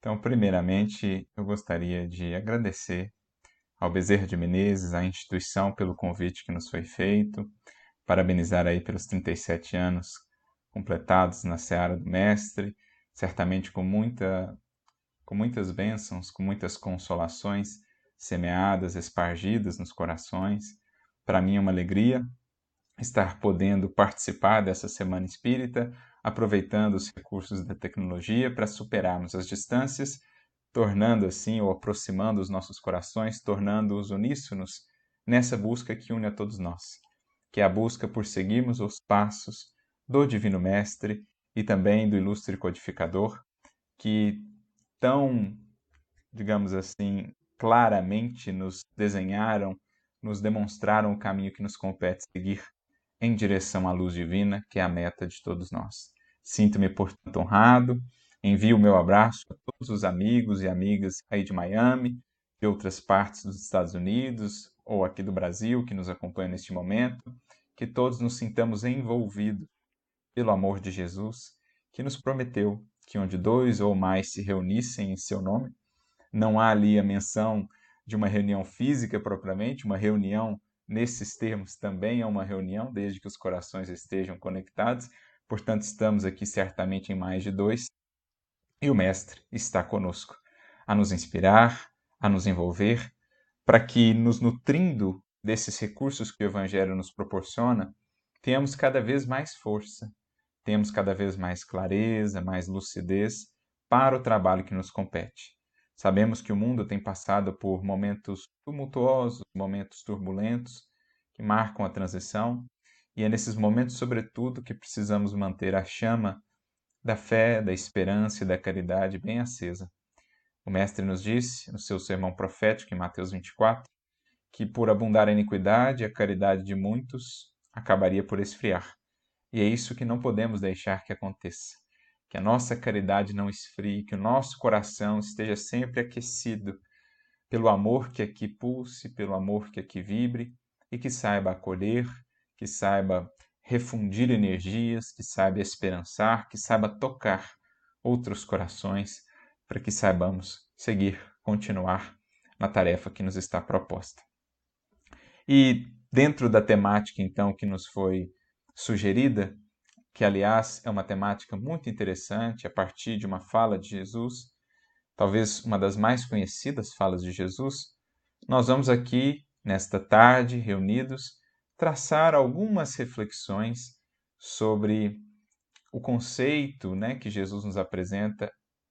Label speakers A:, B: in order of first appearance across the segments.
A: Então, primeiramente, eu gostaria de agradecer ao Bezerra de Menezes, à instituição, pelo convite que nos foi feito, parabenizar aí pelos 37 anos completados na Seara do Mestre, certamente com, muita, com muitas bênçãos, com muitas consolações semeadas, espargidas nos corações. Para mim é uma alegria estar podendo participar dessa Semana Espírita, aproveitando os recursos da tecnologia para superarmos as distâncias, tornando assim ou aproximando os nossos corações, tornando-os uníssonos nessa busca que une a todos nós, que é a busca por seguirmos os passos do Divino Mestre e também do ilustre codificador, que tão, digamos assim, claramente nos desenharam, nos demonstraram o caminho que nos compete seguir em direção à luz divina, que é a meta de todos nós. Sinto-me, portanto, honrado. Envio o meu abraço a todos os amigos e amigas aí de Miami, de outras partes dos Estados Unidos ou aqui do Brasil que nos acompanham neste momento. Que todos nos sintamos envolvidos pelo amor de Jesus, que nos prometeu que onde dois ou mais se reunissem em seu nome, não há ali a menção de uma reunião física propriamente, uma reunião nesses termos também é uma reunião, desde que os corações estejam conectados. Portanto, estamos aqui certamente em mais de dois. E o Mestre está conosco, a nos inspirar, a nos envolver, para que, nos nutrindo desses recursos que o Evangelho nos proporciona, tenhamos cada vez mais força, tenhamos cada vez mais clareza, mais lucidez para o trabalho que nos compete. Sabemos que o mundo tem passado por momentos tumultuosos, momentos turbulentos, que marcam a transição, e é nesses momentos, sobretudo, que precisamos manter a chama da fé, da esperança e da caridade bem acesa. O Mestre nos disse, no seu sermão profético em Mateus 24, que por abundar a iniquidade, a caridade de muitos acabaria por esfriar. E é isso que não podemos deixar que aconteça que a nossa caridade não esfrie, que o nosso coração esteja sempre aquecido pelo amor que aqui pulse, pelo amor que aqui vibre e que saiba acolher, que saiba refundir energias, que saiba esperançar, que saiba tocar outros corações, para que saibamos seguir, continuar na tarefa que nos está proposta. E dentro da temática então que nos foi sugerida, que aliás é uma temática muito interessante a partir de uma fala de Jesus, talvez uma das mais conhecidas falas de Jesus, nós vamos aqui, nesta tarde, reunidos, traçar algumas reflexões sobre o conceito né, que Jesus nos apresenta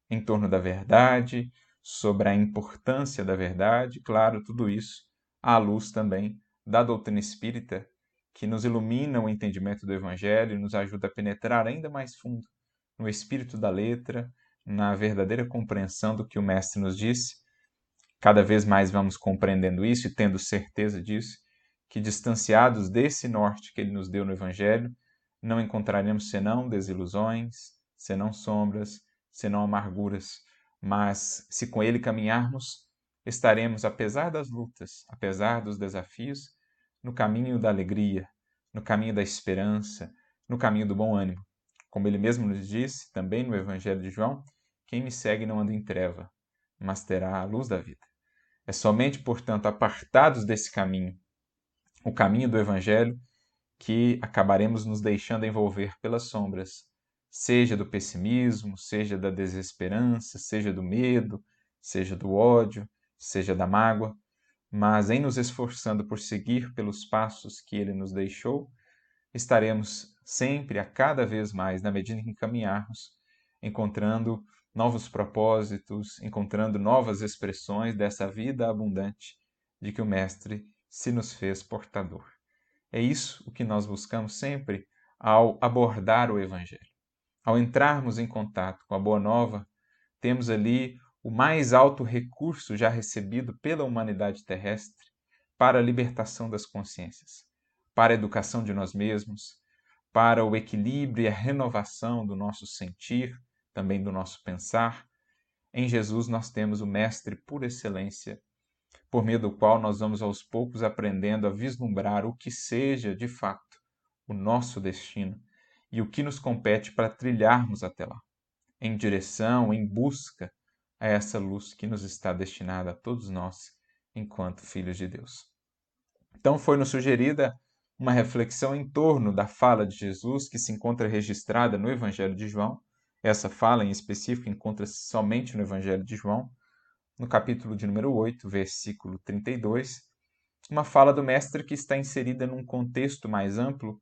A: em torno da verdade, sobre a importância da verdade, claro, tudo isso à luz também da doutrina espírita que nos ilumina o entendimento do Evangelho e nos ajuda a penetrar ainda mais fundo no espírito da letra, na verdadeira compreensão do que o Mestre nos disse. Cada vez mais vamos compreendendo isso e tendo certeza disso, que distanciados desse norte que ele nos deu no Evangelho, não encontraremos senão desilusões, senão sombras, senão amarguras, mas se com ele caminharmos, estaremos, apesar das lutas, apesar dos desafios, no caminho da alegria, no caminho da esperança, no caminho do bom ânimo. Como ele mesmo nos disse, também no Evangelho de João, quem me segue não anda em treva, mas terá a luz da vida. É somente, portanto, apartados desse caminho, o caminho do Evangelho, que acabaremos nos deixando envolver pelas sombras, seja do pessimismo, seja da desesperança, seja do medo, seja do ódio, seja da mágoa, mas em nos esforçando por seguir pelos passos que ele nos deixou, estaremos sempre, a cada vez mais, na medida em que caminharmos, encontrando novos propósitos, encontrando novas expressões dessa vida abundante de que o Mestre se nos fez portador. É isso o que nós buscamos sempre ao abordar o Evangelho. Ao entrarmos em contato com a Boa Nova, temos ali o mais alto recurso já recebido pela humanidade terrestre para a libertação das consciências, para a educação de nós mesmos, para o equilíbrio e a renovação do nosso sentir, também do nosso pensar. Em Jesus nós temos o Mestre por excelência, por meio do qual nós vamos aos poucos aprendendo a vislumbrar o que seja, de fato, o nosso destino e o que nos compete para trilharmos até lá, em direção, em busca a essa luz que nos está destinada a todos nós enquanto filhos de Deus. Então foi-nos sugerida uma reflexão em torno da fala de Jesus que se encontra registrada no Evangelho de João. Essa fala em específico encontra-se somente no Evangelho de João, no capítulo de número 8, versículo 32, uma fala do mestre que está inserida num contexto mais amplo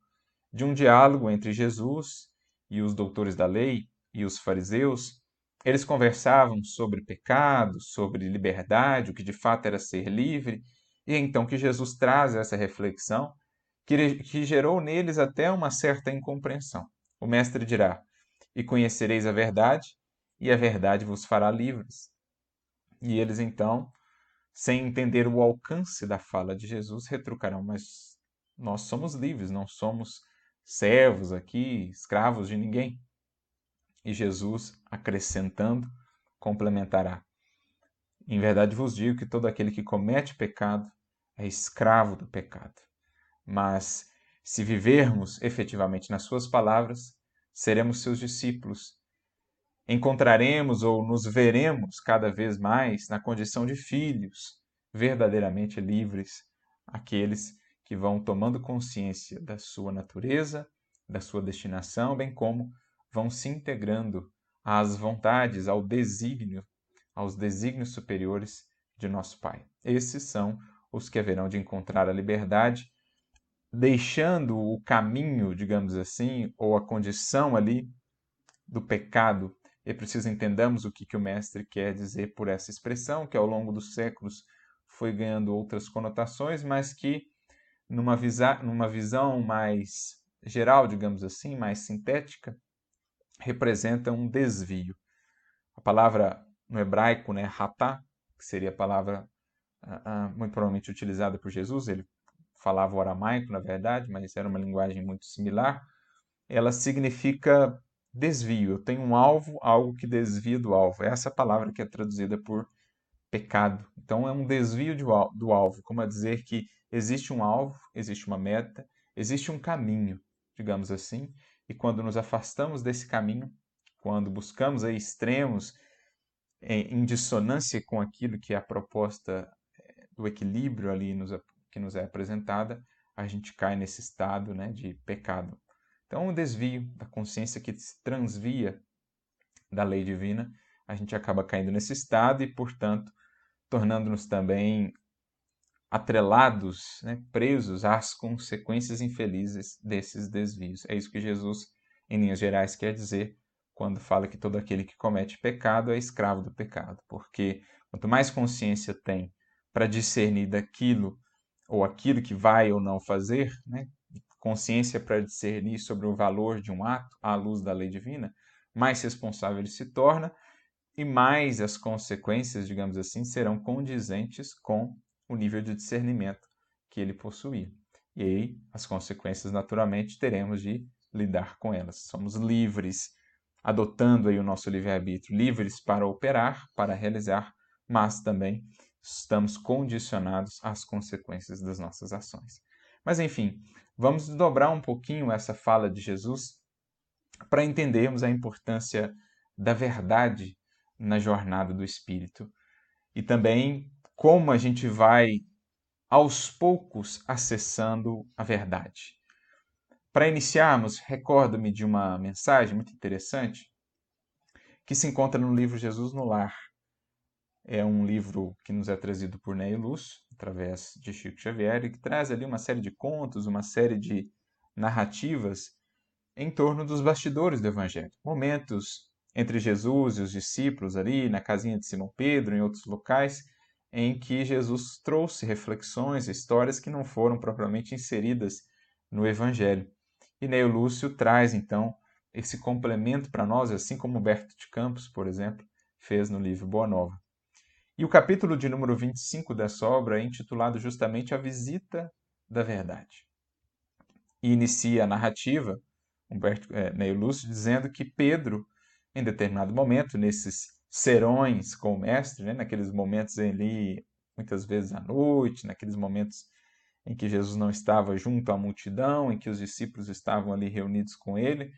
A: de um diálogo entre Jesus e os doutores da lei e os fariseus. Eles conversavam sobre pecado, sobre liberdade, o que de fato era ser livre, e é então que Jesus traz essa reflexão que, que gerou neles até uma certa incompreensão. O mestre dirá: E conhecereis a verdade, e a verdade vos fará livres. E eles então sem entender o alcance da fala de Jesus, retrucarão: Mas nós somos livres, não somos servos aqui, escravos de ninguém. E Jesus, acrescentando, complementará: Em verdade vos digo que todo aquele que comete pecado é escravo do pecado. Mas se vivermos efetivamente nas Suas palavras, seremos seus discípulos encontraremos ou nos veremos cada vez mais na condição de filhos verdadeiramente livres, aqueles que vão tomando consciência da sua natureza, da sua destinação, bem como vão se integrando às vontades, ao desígnio, aos desígnios superiores de nosso Pai. Esses são os que haverão de encontrar a liberdade, deixando o caminho, digamos assim, ou a condição ali do pecado é preciso entendamos o que, que o mestre quer dizer por essa expressão, que ao longo dos séculos foi ganhando outras conotações, mas que numa, visa, numa visão mais geral, digamos assim, mais sintética, representa um desvio. A palavra no hebraico, né, hatá, que seria a palavra uh, uh, muito provavelmente utilizada por Jesus, ele falava o aramaico, na verdade, mas era uma linguagem muito similar, ela significa desvio. Eu tenho um alvo, algo que desvia do alvo. Essa palavra que é traduzida por pecado. Então é um desvio do alvo, como a dizer que existe um alvo, existe uma meta, existe um caminho, digamos assim, e quando nos afastamos desse caminho, quando buscamos aí extremos em dissonância com aquilo que é a proposta eh, do equilíbrio ali nos, que nos é apresentada, a gente cai nesse estado né, de pecado. Então, um desvio da consciência que se transvia da lei divina, a gente acaba caindo nesse estado e, portanto, tornando-nos também atrelados, né, presos às consequências infelizes desses desvios. É isso que Jesus, em linhas gerais, quer dizer quando fala que todo aquele que comete pecado é escravo do pecado, porque quanto mais consciência tem para discernir daquilo ou aquilo que vai ou não fazer, né, consciência para discernir sobre o valor de um ato à luz da lei divina, mais responsável ele se torna e mais as consequências, digamos assim, serão condizentes com o nível de discernimento que ele possuía. E aí, as consequências, naturalmente, teremos de lidar com elas. Somos livres, adotando aí o nosso livre-arbítrio, livres para operar, para realizar, mas também estamos condicionados às consequências das nossas ações. Mas enfim, vamos dobrar um pouquinho essa fala de Jesus para entendermos a importância da verdade na jornada do Espírito e também como a gente vai aos poucos acessando a verdade. Para iniciarmos, recordo-me de uma mensagem muito interessante que se encontra no livro Jesus no Lar. É um livro que nos é trazido por Ney Luz, através de Chico Xavier, e que traz ali uma série de contos, uma série de narrativas em torno dos bastidores do Evangelho. Momentos entre Jesus e os discípulos ali, na casinha de Simão Pedro, em outros locais, em que Jesus trouxe reflexões, histórias que não foram propriamente inseridas no Evangelho. E Neio Lúcio traz, então, esse complemento para nós, assim como Humberto de Campos, por exemplo, fez no livro Boa Nova. E o capítulo de número 25 dessa obra é intitulado justamente A Visita da Verdade. E inicia a narrativa, Humberto é, Neio Lúcio, dizendo que Pedro, em determinado momento, nesses serões com o mestre, né, naqueles momentos ali, muitas vezes à noite, naqueles momentos em que Jesus não estava junto à multidão, em que os discípulos estavam ali reunidos com ele,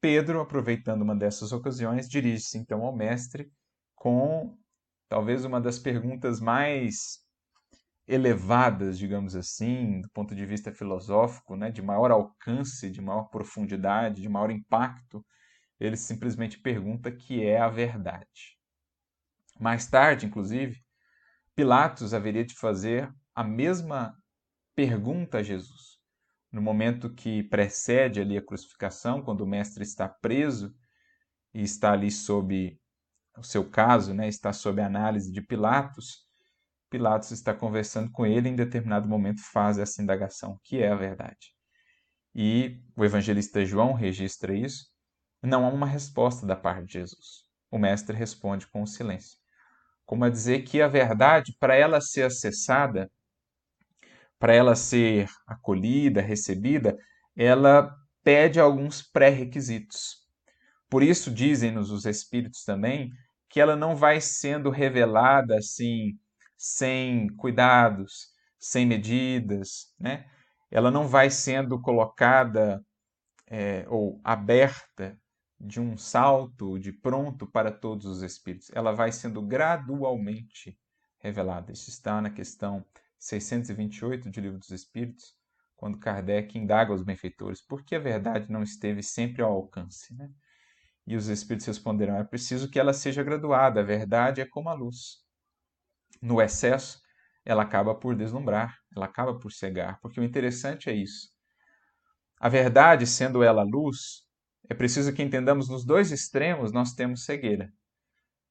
A: Pedro, aproveitando uma dessas ocasiões, dirige-se então ao mestre com talvez uma das perguntas mais elevadas, digamos assim, do ponto de vista filosófico, né, de maior alcance, de maior profundidade, de maior impacto, ele simplesmente pergunta que é a verdade. Mais tarde, inclusive, Pilatos haveria de fazer a mesma pergunta a Jesus. No momento que precede ali a crucificação, quando o mestre está preso e está ali sob o seu caso, né, está sob análise de Pilatos, Pilatos está conversando com ele e em determinado momento faz essa indagação, que é a verdade. E o evangelista João registra isso. Não há uma resposta da parte de Jesus. O mestre responde com o silêncio. Como a dizer que a verdade, para ela ser acessada, para ela ser acolhida, recebida, ela pede alguns pré-requisitos. Por isso dizem-nos os espíritos também que ela não vai sendo revelada assim sem cuidados, sem medidas, né? Ela não vai sendo colocada é, ou aberta de um salto, de pronto para todos os espíritos. Ela vai sendo gradualmente revelada. Isso está na questão 628 do Livro dos Espíritos, quando Kardec indaga os benfeitores por que a verdade não esteve sempre ao alcance. Né? E os espíritos responderam: é preciso que ela seja graduada, a verdade é como a luz no excesso, ela acaba por deslumbrar, ela acaba por cegar, porque o interessante é isso. A verdade, sendo ela luz, é preciso que entendamos nos dois extremos nós temos cegueira.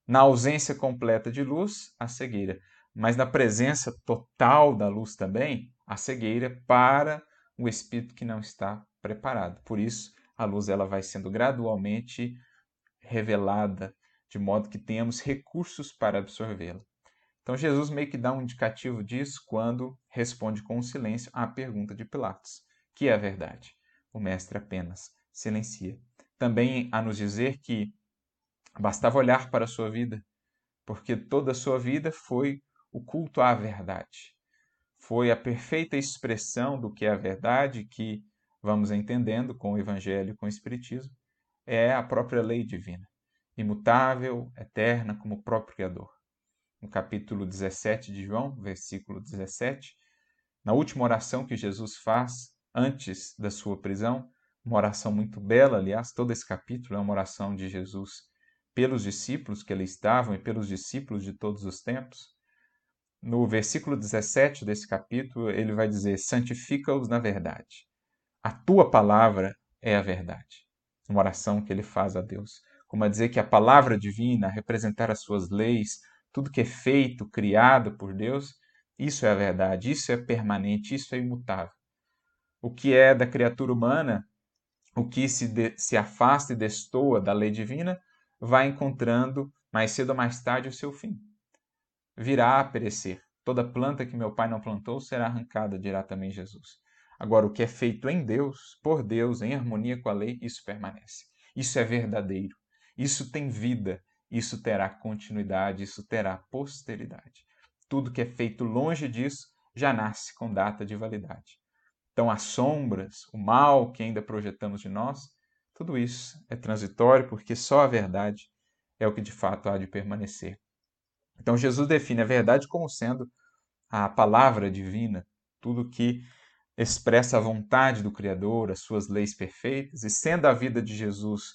A: Na ausência completa de luz, a cegueira, mas na presença total da luz também, a cegueira para o espírito que não está preparado. Por isso, a luz ela vai sendo gradualmente revelada, de modo que tenhamos recursos para absorvê-la. Então Jesus meio que dá um indicativo disso quando responde com silêncio à pergunta de Pilatos, que é a verdade. O mestre apenas silencia. Também a nos dizer que bastava olhar para a sua vida, porque toda a sua vida foi o culto à verdade. Foi a perfeita expressão do que é a verdade que vamos entendendo com o evangelho e com o espiritismo, é a própria lei divina, imutável, eterna como o próprio criador no capítulo 17 de João, versículo 17, na última oração que Jesus faz antes da sua prisão, uma oração muito bela, aliás, todo esse capítulo é uma oração de Jesus pelos discípulos que ali estavam e pelos discípulos de todos os tempos. No versículo 17 desse capítulo, ele vai dizer: Santifica-os na verdade. A tua palavra é a verdade. Uma oração que ele faz a Deus. Como a dizer que a palavra divina, a representar as suas leis, tudo que é feito, criado por Deus, isso é a verdade, isso é permanente, isso é imutável. O que é da criatura humana, o que se, de, se afasta e destoa da lei divina, vai encontrando, mais cedo ou mais tarde, o seu fim. Virá a perecer. Toda planta que meu pai não plantou será arrancada, dirá também Jesus. Agora, o que é feito em Deus, por Deus, em harmonia com a lei, isso permanece. Isso é verdadeiro. Isso tem vida isso terá continuidade, isso terá posteridade. Tudo que é feito longe disso já nasce com data de validade. Então, as sombras, o mal que ainda projetamos de nós, tudo isso é transitório porque só a verdade é o que de fato há de permanecer. Então, Jesus define a verdade como sendo a palavra divina, tudo que expressa a vontade do Criador, as suas leis perfeitas, e sendo a vida de Jesus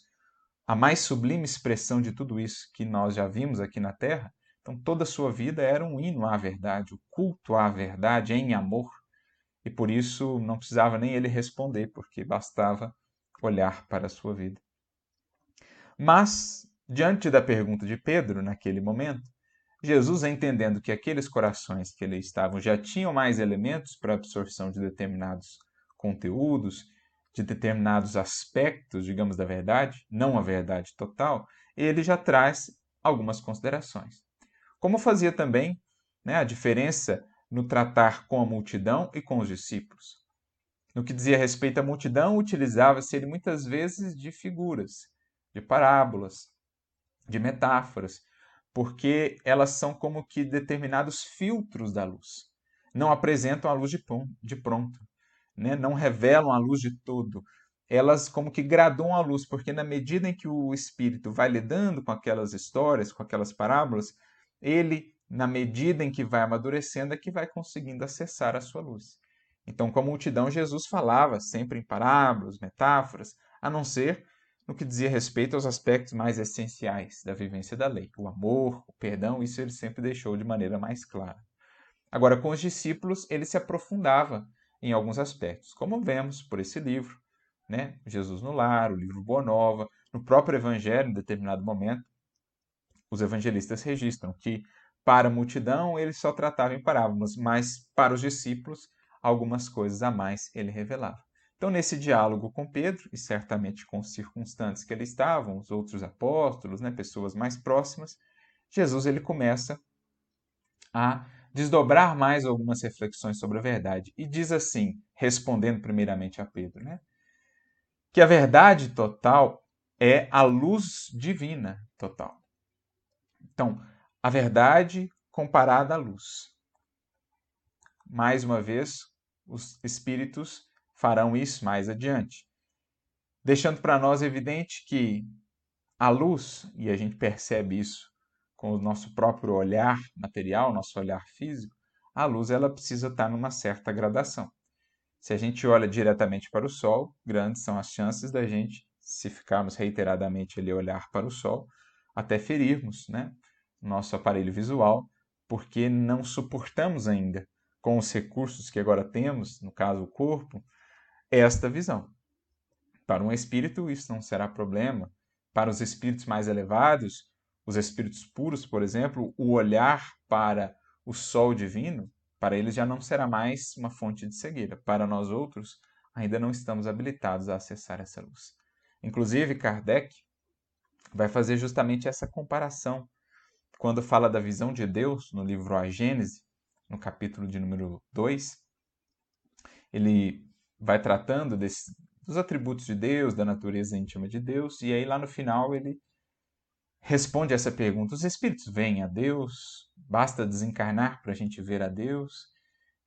A: a mais sublime expressão de tudo isso que nós já vimos aqui na Terra. Então, toda a sua vida era um hino à verdade, o culto à verdade em amor. E por isso não precisava nem ele responder, porque bastava olhar para a sua vida. Mas, diante da pergunta de Pedro, naquele momento, Jesus, entendendo que aqueles corações que ali estavam já tinham mais elementos para absorção de determinados conteúdos de determinados aspectos, digamos, da verdade, não a verdade total, ele já traz algumas considerações. Como fazia também né, a diferença no tratar com a multidão e com os discípulos. No que dizia respeito à multidão, utilizava-se ele muitas vezes de figuras, de parábolas, de metáforas, porque elas são como que determinados filtros da luz. Não apresentam a luz de pronto, né? não revelam a luz de tudo, elas como que graduam a luz, porque na medida em que o espírito vai lidando com aquelas histórias, com aquelas parábolas, ele, na medida em que vai amadurecendo, é que vai conseguindo acessar a sua luz. Então, com a multidão, Jesus falava sempre em parábolas, metáforas, a não ser no que dizia respeito aos aspectos mais essenciais da vivência da lei, o amor, o perdão, isso ele sempre deixou de maneira mais clara. Agora, com os discípulos, ele se aprofundava em alguns aspectos, como vemos por esse livro, né? Jesus no Lar, o livro Boa Nova, no próprio Evangelho, em determinado momento, os evangelistas registram que para a multidão ele só tratava em parábolas, mas para os discípulos algumas coisas a mais ele revelava. Então, nesse diálogo com Pedro, e certamente com os circunstantes que ali estavam, os outros apóstolos, né, pessoas mais próximas, Jesus ele começa a desdobrar mais algumas reflexões sobre a verdade e diz assim, respondendo primeiramente a Pedro, né, que a verdade total é a luz divina total. Então, a verdade comparada à luz. Mais uma vez, os espíritos farão isso mais adiante. Deixando para nós evidente que a luz, e a gente percebe isso com o nosso próprio olhar material, nosso olhar físico, a luz ela precisa estar numa certa gradação. Se a gente olha diretamente para o Sol, grandes são as chances da gente, se ficarmos reiteradamente ali olhar para o Sol, até ferirmos né, nosso aparelho visual, porque não suportamos ainda, com os recursos que agora temos, no caso o corpo, esta visão. Para um espírito, isso não será problema. Para os espíritos mais elevados, os espíritos puros, por exemplo, o olhar para o sol divino, para eles já não será mais uma fonte de cegueira. Para nós outros, ainda não estamos habilitados a acessar essa luz. Inclusive, Kardec vai fazer justamente essa comparação quando fala da visão de Deus no livro A Gênese, no capítulo de número 2. Ele vai tratando desse, dos atributos de Deus, da natureza íntima de Deus, e aí lá no final ele responde essa pergunta: os espíritos veem a Deus? Basta desencarnar para a gente ver a Deus?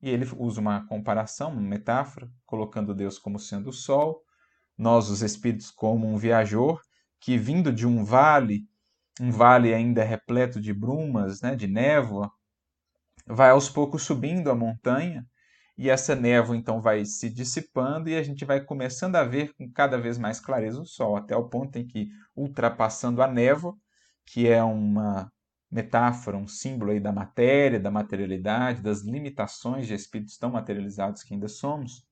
A: E ele usa uma comparação, uma metáfora, colocando Deus como sendo o sol, nós, os espíritos, como um viajor que, vindo de um vale, um vale ainda repleto de brumas, né, de névoa, vai aos poucos subindo a montanha e essa névoa então vai se dissipando e a gente vai começando a ver com cada vez mais clareza o Sol, até o ponto em que, ultrapassando a névoa, que é uma metáfora, um símbolo aí da matéria, da materialidade, das limitações de espíritos tão materializados que ainda somos,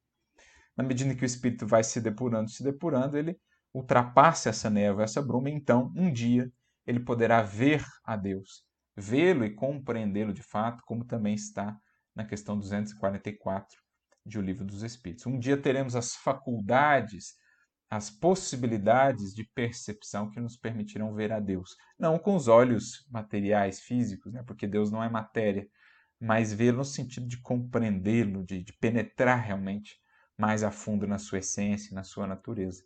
A: na medida que o espírito vai se depurando, se depurando, ele ultrapassa essa névoa, essa bruma, e então, um dia, ele poderá ver a Deus, vê-lo e compreendê-lo de fato, como também está na questão 244 de O Livro dos Espíritos. Um dia teremos as faculdades, as possibilidades de percepção que nos permitirão ver a Deus. Não com os olhos materiais, físicos, né? porque Deus não é matéria, mas vê-lo no sentido de compreendê-lo, de, de penetrar realmente mais a fundo na sua essência, na sua natureza.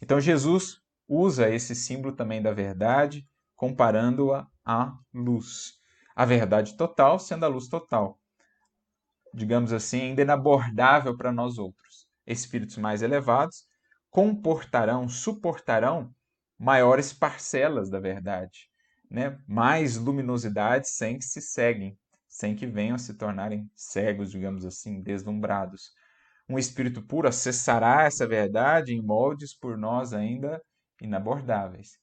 A: Então Jesus usa esse símbolo também da verdade, comparando-a à luz a verdade total sendo a luz total. Digamos assim, ainda inabordável para nós outros. Espíritos mais elevados comportarão, suportarão maiores parcelas da verdade, né? mais luminosidade sem que se seguem, sem que venham a se tornarem cegos, digamos assim, deslumbrados. Um espírito puro acessará essa verdade em moldes por nós ainda inabordáveis.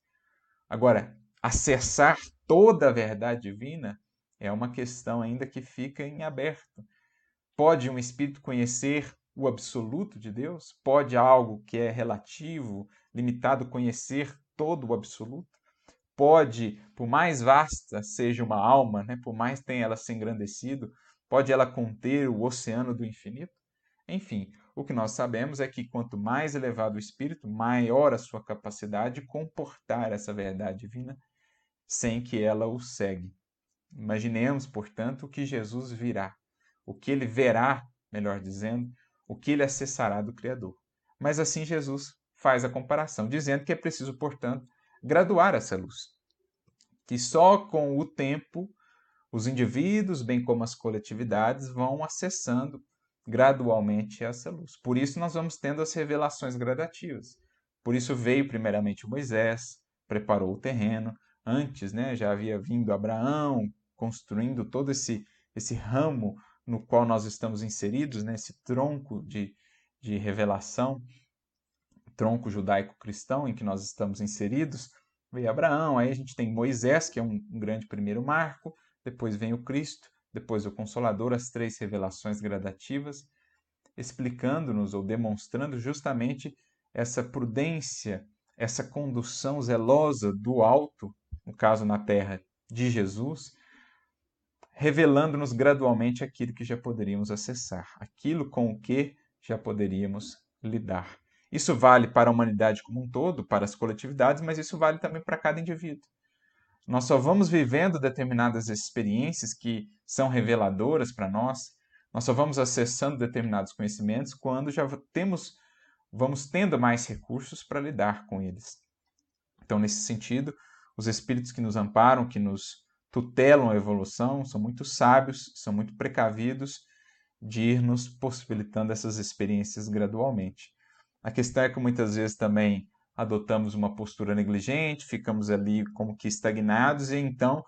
A: Agora, acessar toda a verdade divina é uma questão ainda que fica em aberto. Pode um espírito conhecer o absoluto de Deus? Pode algo que é relativo, limitado, conhecer todo o absoluto? Pode, por mais vasta seja uma alma, né, por mais tenha ela se engrandecido, pode ela conter o oceano do infinito? Enfim, o que nós sabemos é que quanto mais elevado o espírito, maior a sua capacidade de comportar essa verdade divina sem que ela o segue. Imaginemos, portanto, o que Jesus virá, o que ele verá, melhor dizendo, o que ele acessará do Criador. Mas assim Jesus faz a comparação, dizendo que é preciso, portanto, graduar essa luz. Que só com o tempo os indivíduos, bem como as coletividades, vão acessando gradualmente essa luz. Por isso nós vamos tendo as revelações gradativas. Por isso veio primeiramente Moisés, preparou o terreno. Antes, né, já havia vindo Abraão, construindo todo esse, esse ramo no qual nós estamos inseridos, né, esse tronco de, de revelação, tronco judaico-cristão em que nós estamos inseridos. Veio Abraão, aí a gente tem Moisés, que é um, um grande primeiro marco, depois vem o Cristo, depois o Consolador, as três revelações gradativas, explicando-nos ou demonstrando justamente essa prudência, essa condução zelosa do alto, no caso na terra de Jesus, revelando-nos gradualmente aquilo que já poderíamos acessar, aquilo com o que já poderíamos lidar. Isso vale para a humanidade como um todo, para as coletividades, mas isso vale também para cada indivíduo. Nós só vamos vivendo determinadas experiências que são reveladoras para nós, nós só vamos acessando determinados conhecimentos quando já temos, vamos tendo mais recursos para lidar com eles. Então, nesse sentido, os espíritos que nos amparam, que nos tutelam a evolução, são muito sábios, são muito precavidos de ir nos possibilitando essas experiências gradualmente. A questão é que muitas vezes também adotamos uma postura negligente, ficamos ali como que estagnados, e então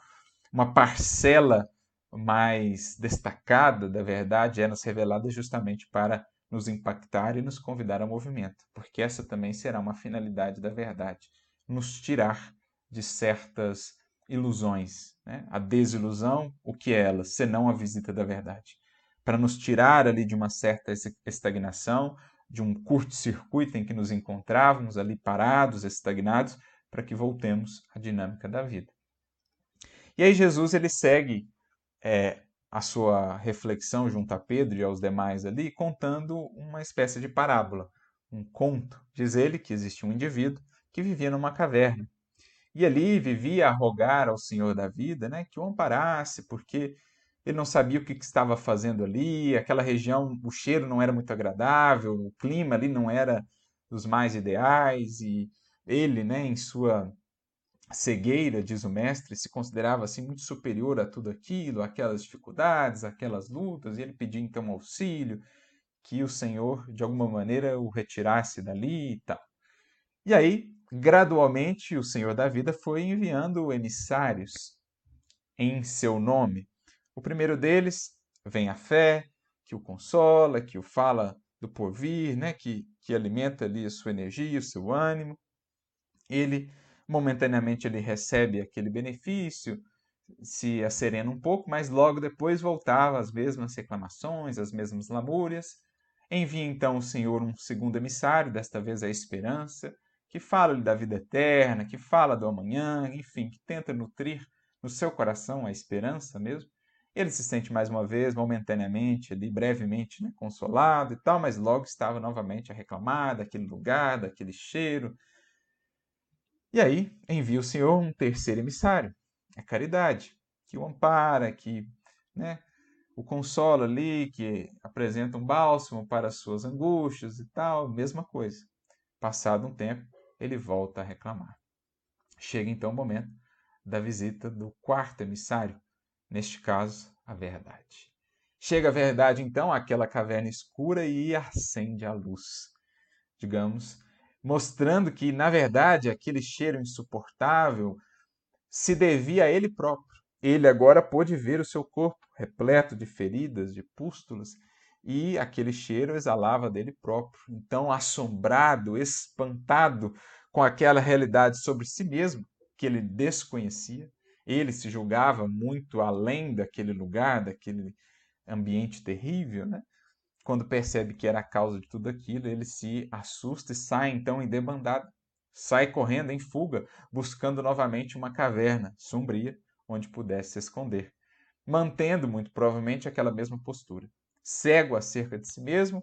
A: uma parcela mais destacada da verdade é nos revelada justamente para nos impactar e nos convidar ao movimento, porque essa também será uma finalidade da verdade, nos tirar de certas ilusões. Né? A desilusão, o que é ela, senão a visita da verdade? Para nos tirar ali de uma certa estagnação, de um curto-circuito em que nos encontrávamos ali parados, estagnados, para que voltemos à dinâmica da vida. E aí Jesus ele segue é, a sua reflexão junto a Pedro e aos demais ali, contando uma espécie de parábola, um conto. Diz ele que existe um indivíduo que vivia numa caverna. E ali vivia a rogar ao Senhor da vida né, que o amparasse, porque ele não sabia o que, que estava fazendo ali, aquela região, o cheiro não era muito agradável, o clima ali não era dos mais ideais, e ele, né, em sua cegueira, diz o mestre, se considerava assim muito superior a tudo aquilo, aquelas dificuldades, aquelas lutas, e ele pedia então auxílio, que o Senhor de alguma maneira o retirasse dali e tal. E aí, gradualmente, o Senhor da vida foi enviando emissários em seu nome o primeiro deles vem a fé, que o consola, que o fala do porvir, né? que, que alimenta ali a sua energia, o seu ânimo. Ele, momentaneamente, ele recebe aquele benefício, se acerena um pouco, mas logo depois voltava às mesmas reclamações, às mesmas lamúrias. Envia então o Senhor um segundo emissário, desta vez a esperança, que fala-lhe da vida eterna, que fala do amanhã, enfim, que tenta nutrir no seu coração a esperança mesmo. Ele se sente mais uma vez, momentaneamente, ali, brevemente, né, consolado e tal, mas logo estava novamente a reclamar daquele lugar, daquele cheiro. E aí envia o Senhor um terceiro emissário, a caridade, que o ampara, que né, o consola ali, que apresenta um bálsamo para as suas angústias e tal, mesma coisa. Passado um tempo, ele volta a reclamar. Chega então o momento da visita do quarto emissário, neste caso, a verdade. Chega a verdade, então, àquela caverna escura e acende a luz, digamos, mostrando que, na verdade, aquele cheiro insuportável se devia a ele próprio. Ele agora pôde ver o seu corpo repleto de feridas, de pústulas, e aquele cheiro exalava dele próprio. Então, assombrado, espantado com aquela realidade sobre si mesmo que ele desconhecia, ele se julgava muito além daquele lugar, daquele ambiente terrível, né? Quando percebe que era a causa de tudo aquilo, ele se assusta e sai então em debandada. Sai correndo em fuga, buscando novamente uma caverna sombria onde pudesse se esconder, mantendo muito provavelmente aquela mesma postura, cego acerca de si mesmo,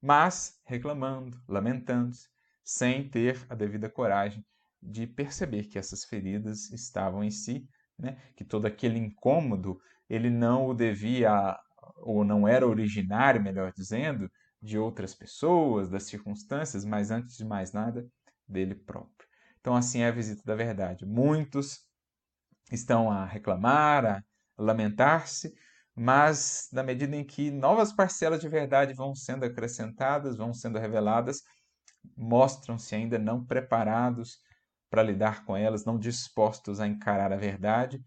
A: mas reclamando, lamentando-se, sem ter a devida coragem de perceber que essas feridas estavam em si, né? que todo aquele incômodo ele não o devia, ou não era originário, melhor dizendo, de outras pessoas, das circunstâncias, mas antes de mais nada, dele próprio. Então, assim é a visita da verdade. Muitos estão a reclamar, a lamentar-se, mas na medida em que novas parcelas de verdade vão sendo acrescentadas, vão sendo reveladas, mostram-se ainda não preparados para lidar com elas, não dispostos a encarar a verdade,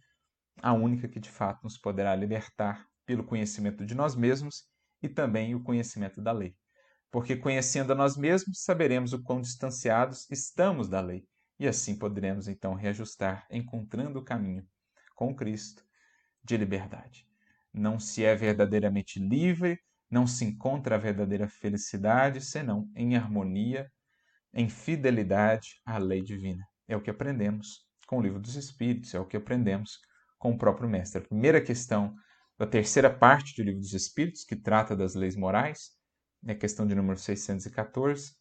A: a única que de fato nos poderá libertar pelo conhecimento de nós mesmos e também o conhecimento da lei. Porque conhecendo a nós mesmos, saberemos o quão distanciados estamos da lei, e assim poderemos então reajustar, encontrando o caminho com Cristo de liberdade. Não se é verdadeiramente livre, não se encontra a verdadeira felicidade senão em harmonia, em fidelidade à lei divina. É o que aprendemos com o livro dos Espíritos, é o que aprendemos com o próprio Mestre. A primeira questão da terceira parte do livro dos Espíritos, que trata das leis morais, é a questão de número 614,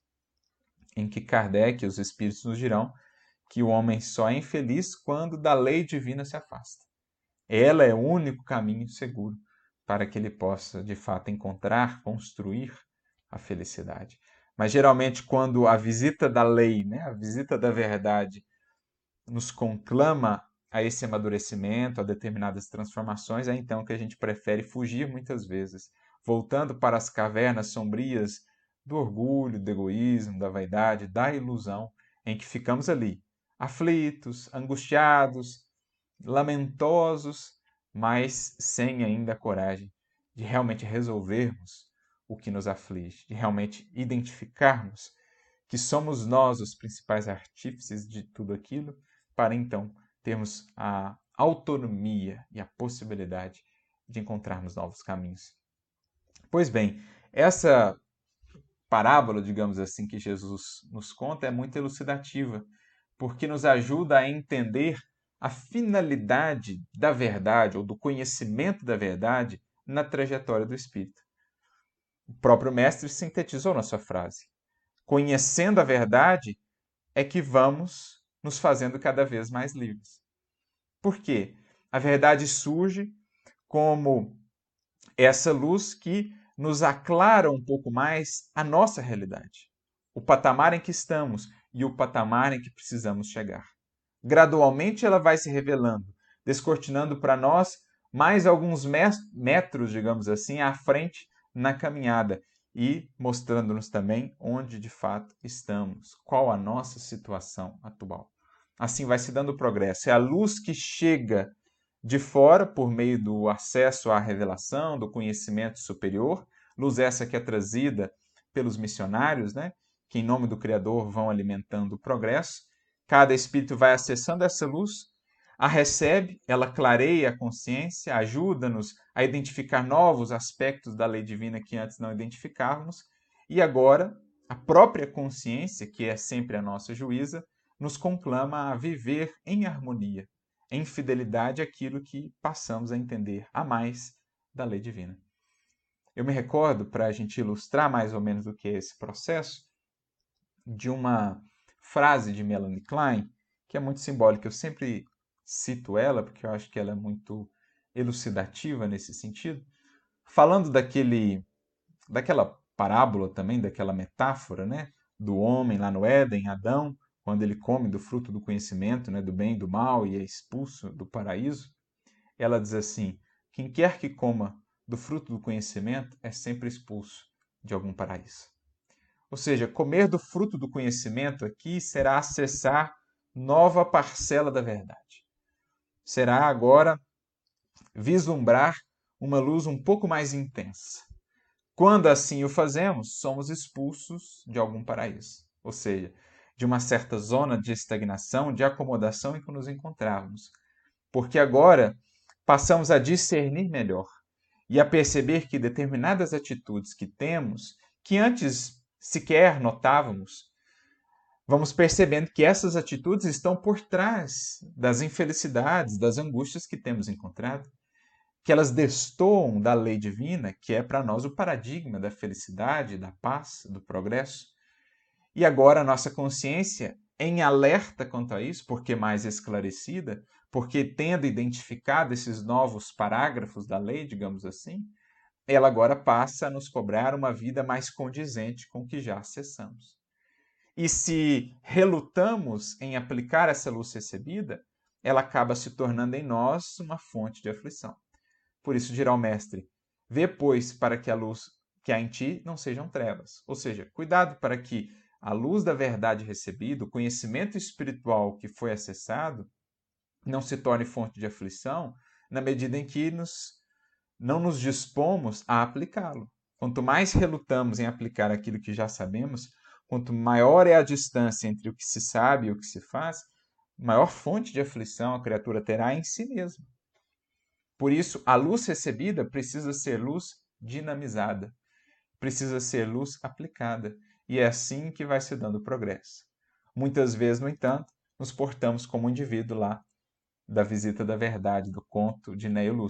A: em que Kardec e os Espíritos nos dirão que o homem só é infeliz quando da lei divina se afasta. Ela é o único caminho seguro para que ele possa, de fato, encontrar, construir a felicidade. Mas geralmente, quando a visita da lei, né, a visita da verdade, nos conclama a esse amadurecimento, a determinadas transformações, é então que a gente prefere fugir muitas vezes, voltando para as cavernas sombrias do orgulho, do egoísmo, da vaidade, da ilusão, em que ficamos ali, aflitos, angustiados, lamentosos, mas sem ainda a coragem de realmente resolvermos o que nos aflige, de realmente identificarmos que somos nós os principais artífices de tudo aquilo, para então termos a autonomia e a possibilidade de encontrarmos novos caminhos. Pois bem, essa parábola, digamos assim, que Jesus nos conta é muito elucidativa, porque nos ajuda a entender a finalidade da verdade ou do conhecimento da verdade na trajetória do espírito. O próprio mestre sintetizou na sua frase: Conhecendo a verdade é que vamos nos fazendo cada vez mais livres. Por quê? A verdade surge como essa luz que nos aclara um pouco mais a nossa realidade, o patamar em que estamos e o patamar em que precisamos chegar. Gradualmente ela vai se revelando, descortinando para nós mais alguns metros, digamos assim, à frente na caminhada e mostrando-nos também onde de fato estamos, qual a nossa situação atual. Assim vai se dando o progresso. É a luz que chega de fora por meio do acesso à revelação, do conhecimento superior, luz essa que é trazida pelos missionários, né? que em nome do Criador vão alimentando o progresso. Cada espírito vai acessando essa luz, a recebe, ela clareia a consciência, ajuda-nos a identificar novos aspectos da lei divina que antes não identificávamos, e agora a própria consciência, que é sempre a nossa juíza, nos conclama a viver em harmonia, em fidelidade àquilo que passamos a entender a mais da lei divina. Eu me recordo, para a gente ilustrar mais ou menos o que é esse processo, de uma frase de Melanie Klein, que é muito simbólica. Eu sempre cito ela, porque eu acho que ela é muito elucidativa nesse sentido, falando daquele, daquela parábola também, daquela metáfora, né, do homem lá no Éden, Adão, quando ele come do fruto do conhecimento, né, do bem e do mal, e é expulso do paraíso, ela diz assim: quem quer que coma do fruto do conhecimento é sempre expulso de algum paraíso. Ou seja, comer do fruto do conhecimento aqui será acessar nova parcela da verdade. Será agora vislumbrar uma luz um pouco mais intensa. Quando assim o fazemos, somos expulsos de algum paraíso. Ou seja, de uma certa zona de estagnação, de acomodação em que nos encontrávamos. Porque agora passamos a discernir melhor e a perceber que determinadas atitudes que temos, que antes sequer notávamos, vamos percebendo que essas atitudes estão por trás das infelicidades, das angústias que temos encontrado, que elas destoam da lei divina, que é para nós o paradigma da felicidade, da paz, do progresso. E agora a nossa consciência, em alerta quanto a isso, porque mais esclarecida, porque tendo identificado esses novos parágrafos da lei, digamos assim, ela agora passa a nos cobrar uma vida mais condizente com o que já acessamos. E se relutamos em aplicar essa luz recebida, ela acaba se tornando em nós uma fonte de aflição. Por isso dirá o mestre: Vê, pois, para que a luz que há em ti não sejam trevas. Ou seja, cuidado para que a luz da verdade recebida, o conhecimento espiritual que foi acessado, não se torne fonte de aflição na medida em que nos, não nos dispomos a aplicá-lo. Quanto mais relutamos em aplicar aquilo que já sabemos, quanto maior é a distância entre o que se sabe e o que se faz, maior fonte de aflição a criatura terá em si mesma. Por isso, a luz recebida precisa ser luz dinamizada, precisa ser luz aplicada. E é assim que vai se dando progresso. Muitas vezes, no entanto, nos portamos como um indivíduo lá da visita da verdade, do conto de Neio.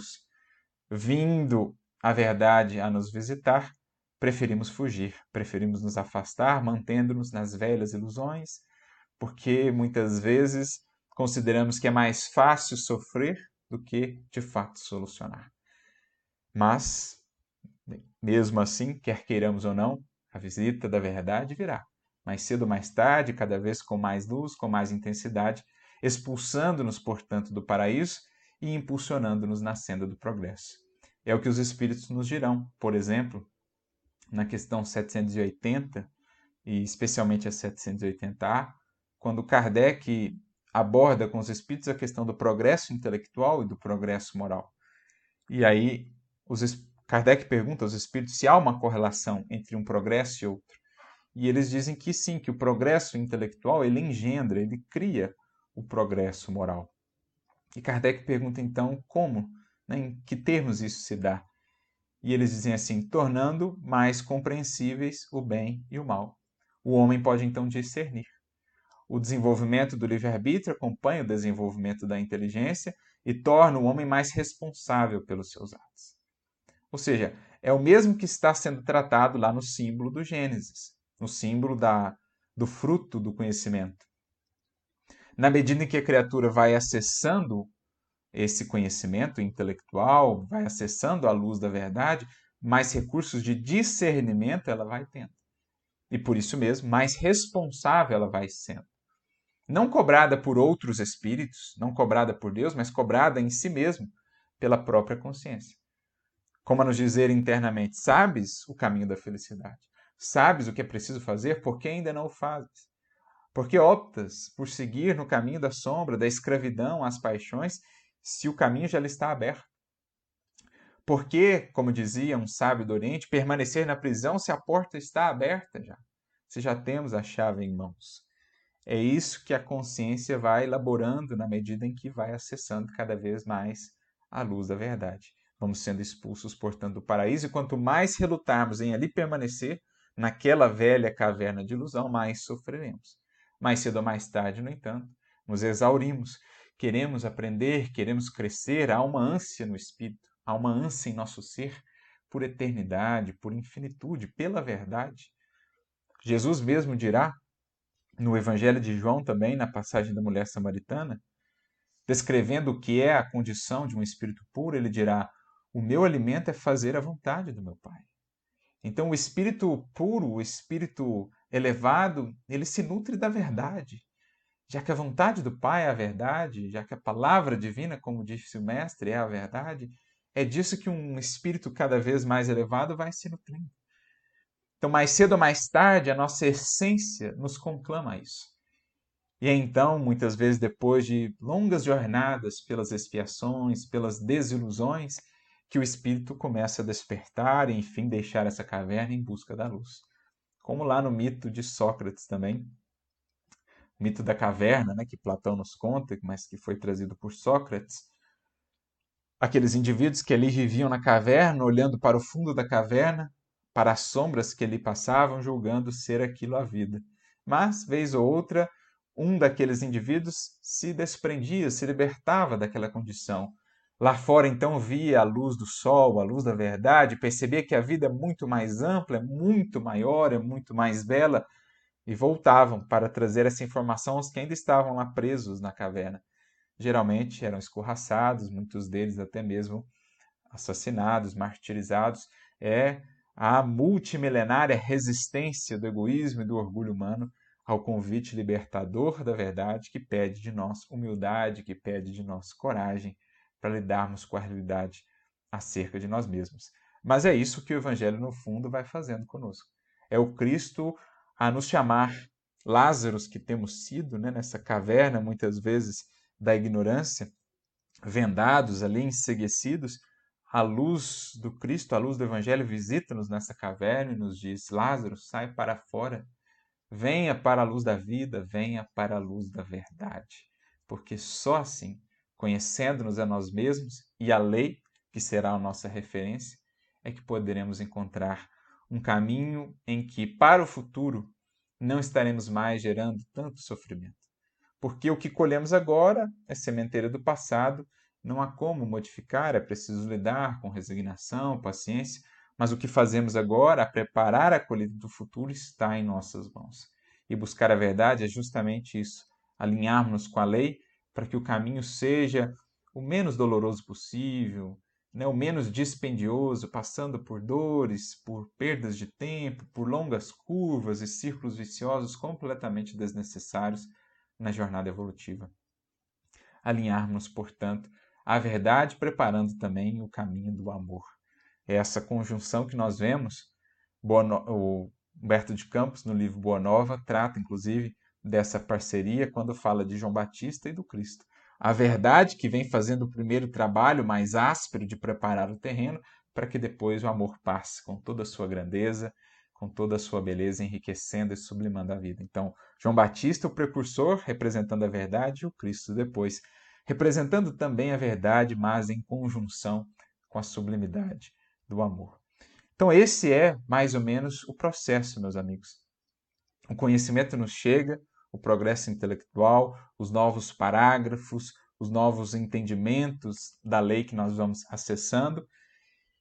A: Vindo a verdade a nos visitar, preferimos fugir, preferimos nos afastar, mantendo-nos nas velhas ilusões, porque muitas vezes consideramos que é mais fácil sofrer do que de fato solucionar. Mas, mesmo assim, quer queiramos ou não, a visita da verdade virá, mais cedo ou mais tarde, cada vez com mais luz, com mais intensidade, expulsando-nos, portanto, do paraíso e impulsionando-nos na senda do progresso. É o que os espíritos nos dirão, por exemplo, na questão 780, e especialmente a 780A, quando Kardec aborda com os espíritos a questão do progresso intelectual e do progresso moral. E aí os, Kardec pergunta aos espíritos se há uma correlação entre um progresso e outro. E eles dizem que sim, que o progresso intelectual ele engendra, ele cria o progresso moral. E Kardec pergunta então como, né, em que termos isso se dá. E eles dizem assim: tornando mais compreensíveis o bem e o mal. O homem pode então discernir. O desenvolvimento do livre-arbítrio acompanha o desenvolvimento da inteligência e torna o homem mais responsável pelos seus atos. Ou seja, é o mesmo que está sendo tratado lá no símbolo do Gênesis, no símbolo da, do fruto do conhecimento. Na medida em que a criatura vai acessando esse conhecimento intelectual, vai acessando a luz da verdade, mais recursos de discernimento ela vai tendo. E por isso mesmo, mais responsável ela vai sendo. Não cobrada por outros espíritos, não cobrada por Deus, mas cobrada em si mesmo pela própria consciência como a nos dizer internamente: sabes o caminho da felicidade, sabes o que é preciso fazer, porque ainda não o fazes. Porque optas por seguir no caminho da sombra, da escravidão às paixões, se o caminho já lhe está aberto? Porque, como dizia um sábio do Oriente, permanecer na prisão se a porta está aberta já, se já temos a chave em mãos? É isso que a consciência vai elaborando na medida em que vai acessando cada vez mais a luz da verdade. Vamos sendo expulsos, portanto, do paraíso, e quanto mais relutarmos em ali permanecer, naquela velha caverna de ilusão, mais sofreremos. Mais cedo ou mais tarde, no entanto, nos exaurimos. Queremos aprender, queremos crescer, há uma ânsia no espírito, há uma ânsia em nosso ser por eternidade, por infinitude, pela verdade. Jesus mesmo dirá, no Evangelho de João também, na passagem da mulher samaritana, descrevendo o que é a condição de um espírito puro, ele dirá: o meu alimento é fazer a vontade do meu Pai. Então, o espírito puro, o espírito elevado, ele se nutre da verdade. Já que a vontade do Pai é a verdade, já que a palavra divina, como disse o Mestre, é a verdade, é disso que um espírito cada vez mais elevado vai se nutrindo. Então, mais cedo ou mais tarde, a nossa essência nos conclama a isso. E então, muitas vezes, depois de longas jornadas pelas expiações, pelas desilusões, que o espírito começa a despertar e, enfim, deixar essa caverna em busca da luz. Como lá no mito de Sócrates também, o mito da caverna, né, que Platão nos conta, mas que foi trazido por Sócrates. Aqueles indivíduos que ali viviam na caverna, olhando para o fundo da caverna, para as sombras que ali passavam, julgando ser aquilo a vida. Mas, vez ou outra, um daqueles indivíduos se desprendia, se libertava daquela condição, Lá fora, então, via a luz do sol, a luz da verdade, percebia que a vida é muito mais ampla, é muito maior, é muito mais bela, e voltavam para trazer essa informação aos que ainda estavam lá presos na caverna. Geralmente eram escorraçados, muitos deles até mesmo assassinados, martirizados. É a multimilenária resistência do egoísmo e do orgulho humano ao convite libertador da verdade que pede de nós humildade, que pede de nós coragem para lidarmos com a realidade acerca de nós mesmos. Mas é isso que o Evangelho, no fundo, vai fazendo conosco. É o Cristo a nos chamar Lázaros que temos sido né, nessa caverna, muitas vezes, da ignorância, vendados ali, enseguecidos, a luz do Cristo, a luz do Evangelho visita-nos nessa caverna e nos diz: Lázaro, sai para fora, venha para a luz da vida, venha para a luz da verdade. Porque só assim, conhecendo-nos a nós mesmos e a lei, que será a nossa referência, é que poderemos encontrar um caminho em que, para o futuro, não estaremos mais gerando tanto sofrimento. Porque o que colhemos agora é sementeira do passado, não há como modificar, é preciso lidar com resignação, paciência, mas o que fazemos agora, a preparar a colheita do futuro, está em nossas mãos. E buscar a verdade é justamente isso, alinharmos com a lei para que o caminho seja o menos doloroso possível, né, o menos dispendioso, passando por dores, por perdas de tempo, por longas curvas e círculos viciosos completamente desnecessários na jornada evolutiva. Alinharmos, portanto, a verdade, preparando também o caminho do amor. É essa conjunção que nós vemos, o Humberto de Campos, no livro Boa Nova, trata inclusive dessa parceria quando fala de João Batista e do Cristo a verdade que vem fazendo o primeiro trabalho mais áspero de preparar o terreno, para que depois o amor passe com toda a sua grandeza, com toda a sua beleza, enriquecendo e sublimando a vida. Então, João Batista, o precursor, representando a verdade, e o Cristo depois, representando também a verdade, mas em conjunção com a sublimidade do amor. Então, esse é mais ou menos o processo, meus amigos. O conhecimento nos chega, o progresso intelectual, os novos parágrafos, os novos entendimentos da lei que nós vamos acessando.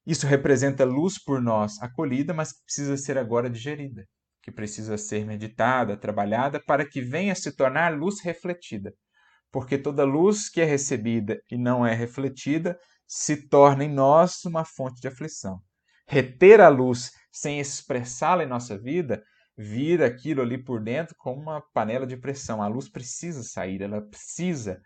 A: Isso representa luz por nós acolhida, mas que precisa ser agora digerida, que precisa ser meditada, trabalhada, para que venha se tornar luz refletida. Porque toda luz que é recebida e não é refletida se torna em nós uma fonte de aflição. Reter a luz sem expressá-la em nossa vida vira aquilo ali por dentro como uma panela de pressão. A luz precisa sair, ela precisa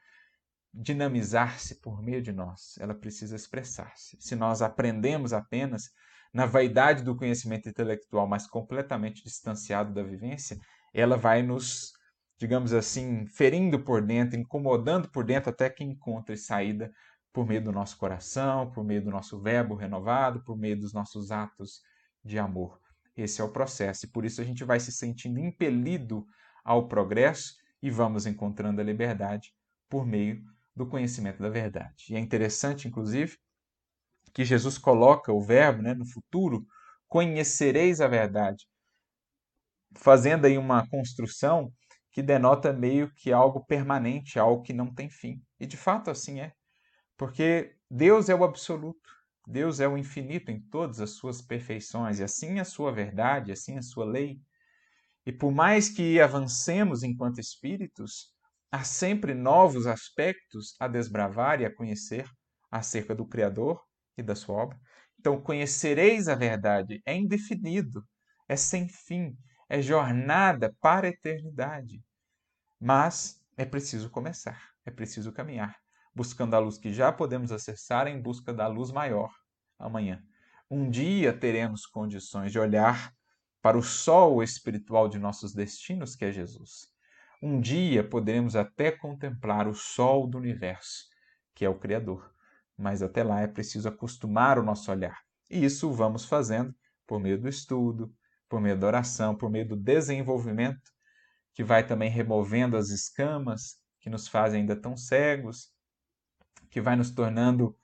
A: dinamizar-se por meio de nós, ela precisa expressar-se. Se nós aprendemos apenas na vaidade do conhecimento intelectual, mas completamente distanciado da vivência, ela vai nos, digamos assim, ferindo por dentro, incomodando por dentro até que encontre saída por meio do nosso coração, por meio do nosso verbo renovado, por meio dos nossos atos de amor. Esse é o processo e por isso a gente vai se sentindo impelido ao progresso e vamos encontrando a liberdade por meio do conhecimento da verdade. E é interessante, inclusive, que Jesus coloca o verbo né, no futuro, conhecereis a verdade, fazendo aí uma construção que denota meio que algo permanente, algo que não tem fim. E de fato assim é, porque Deus é o absoluto. Deus é o infinito em todas as suas perfeições, e assim a sua verdade, assim a sua lei. E por mais que avancemos enquanto espíritos, há sempre novos aspectos a desbravar e a conhecer acerca do Criador e da sua obra. Então, conhecereis a verdade é indefinido, é sem fim, é jornada para a eternidade. Mas é preciso começar, é preciso caminhar buscando a luz que já podemos acessar em busca da luz maior amanhã. Um dia teremos condições de olhar para o sol espiritual de nossos destinos, que é Jesus. Um dia poderemos até contemplar o sol do universo, que é o Criador. Mas até lá é preciso acostumar o nosso olhar. E isso vamos fazendo por meio do estudo, por meio da oração, por meio do desenvolvimento, que vai também removendo as escamas que nos fazem ainda tão cegos, que vai nos tornando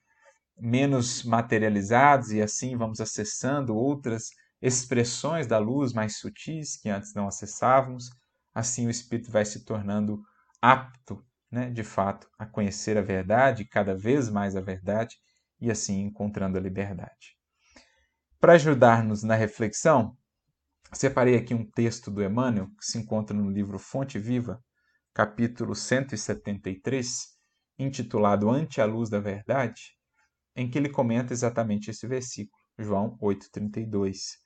A: menos materializados e assim vamos acessando outras expressões da luz mais sutis que antes não acessávamos. Assim o espírito vai se tornando apto, né, de fato, a conhecer a verdade, cada vez mais a verdade e assim encontrando a liberdade. Para ajudar-nos na reflexão, separei aqui um texto do Emmanuel que se encontra no livro Fonte Viva, capítulo 173, intitulado Ante a Luz da Verdade, em que ele comenta exatamente esse versículo, João 8,32.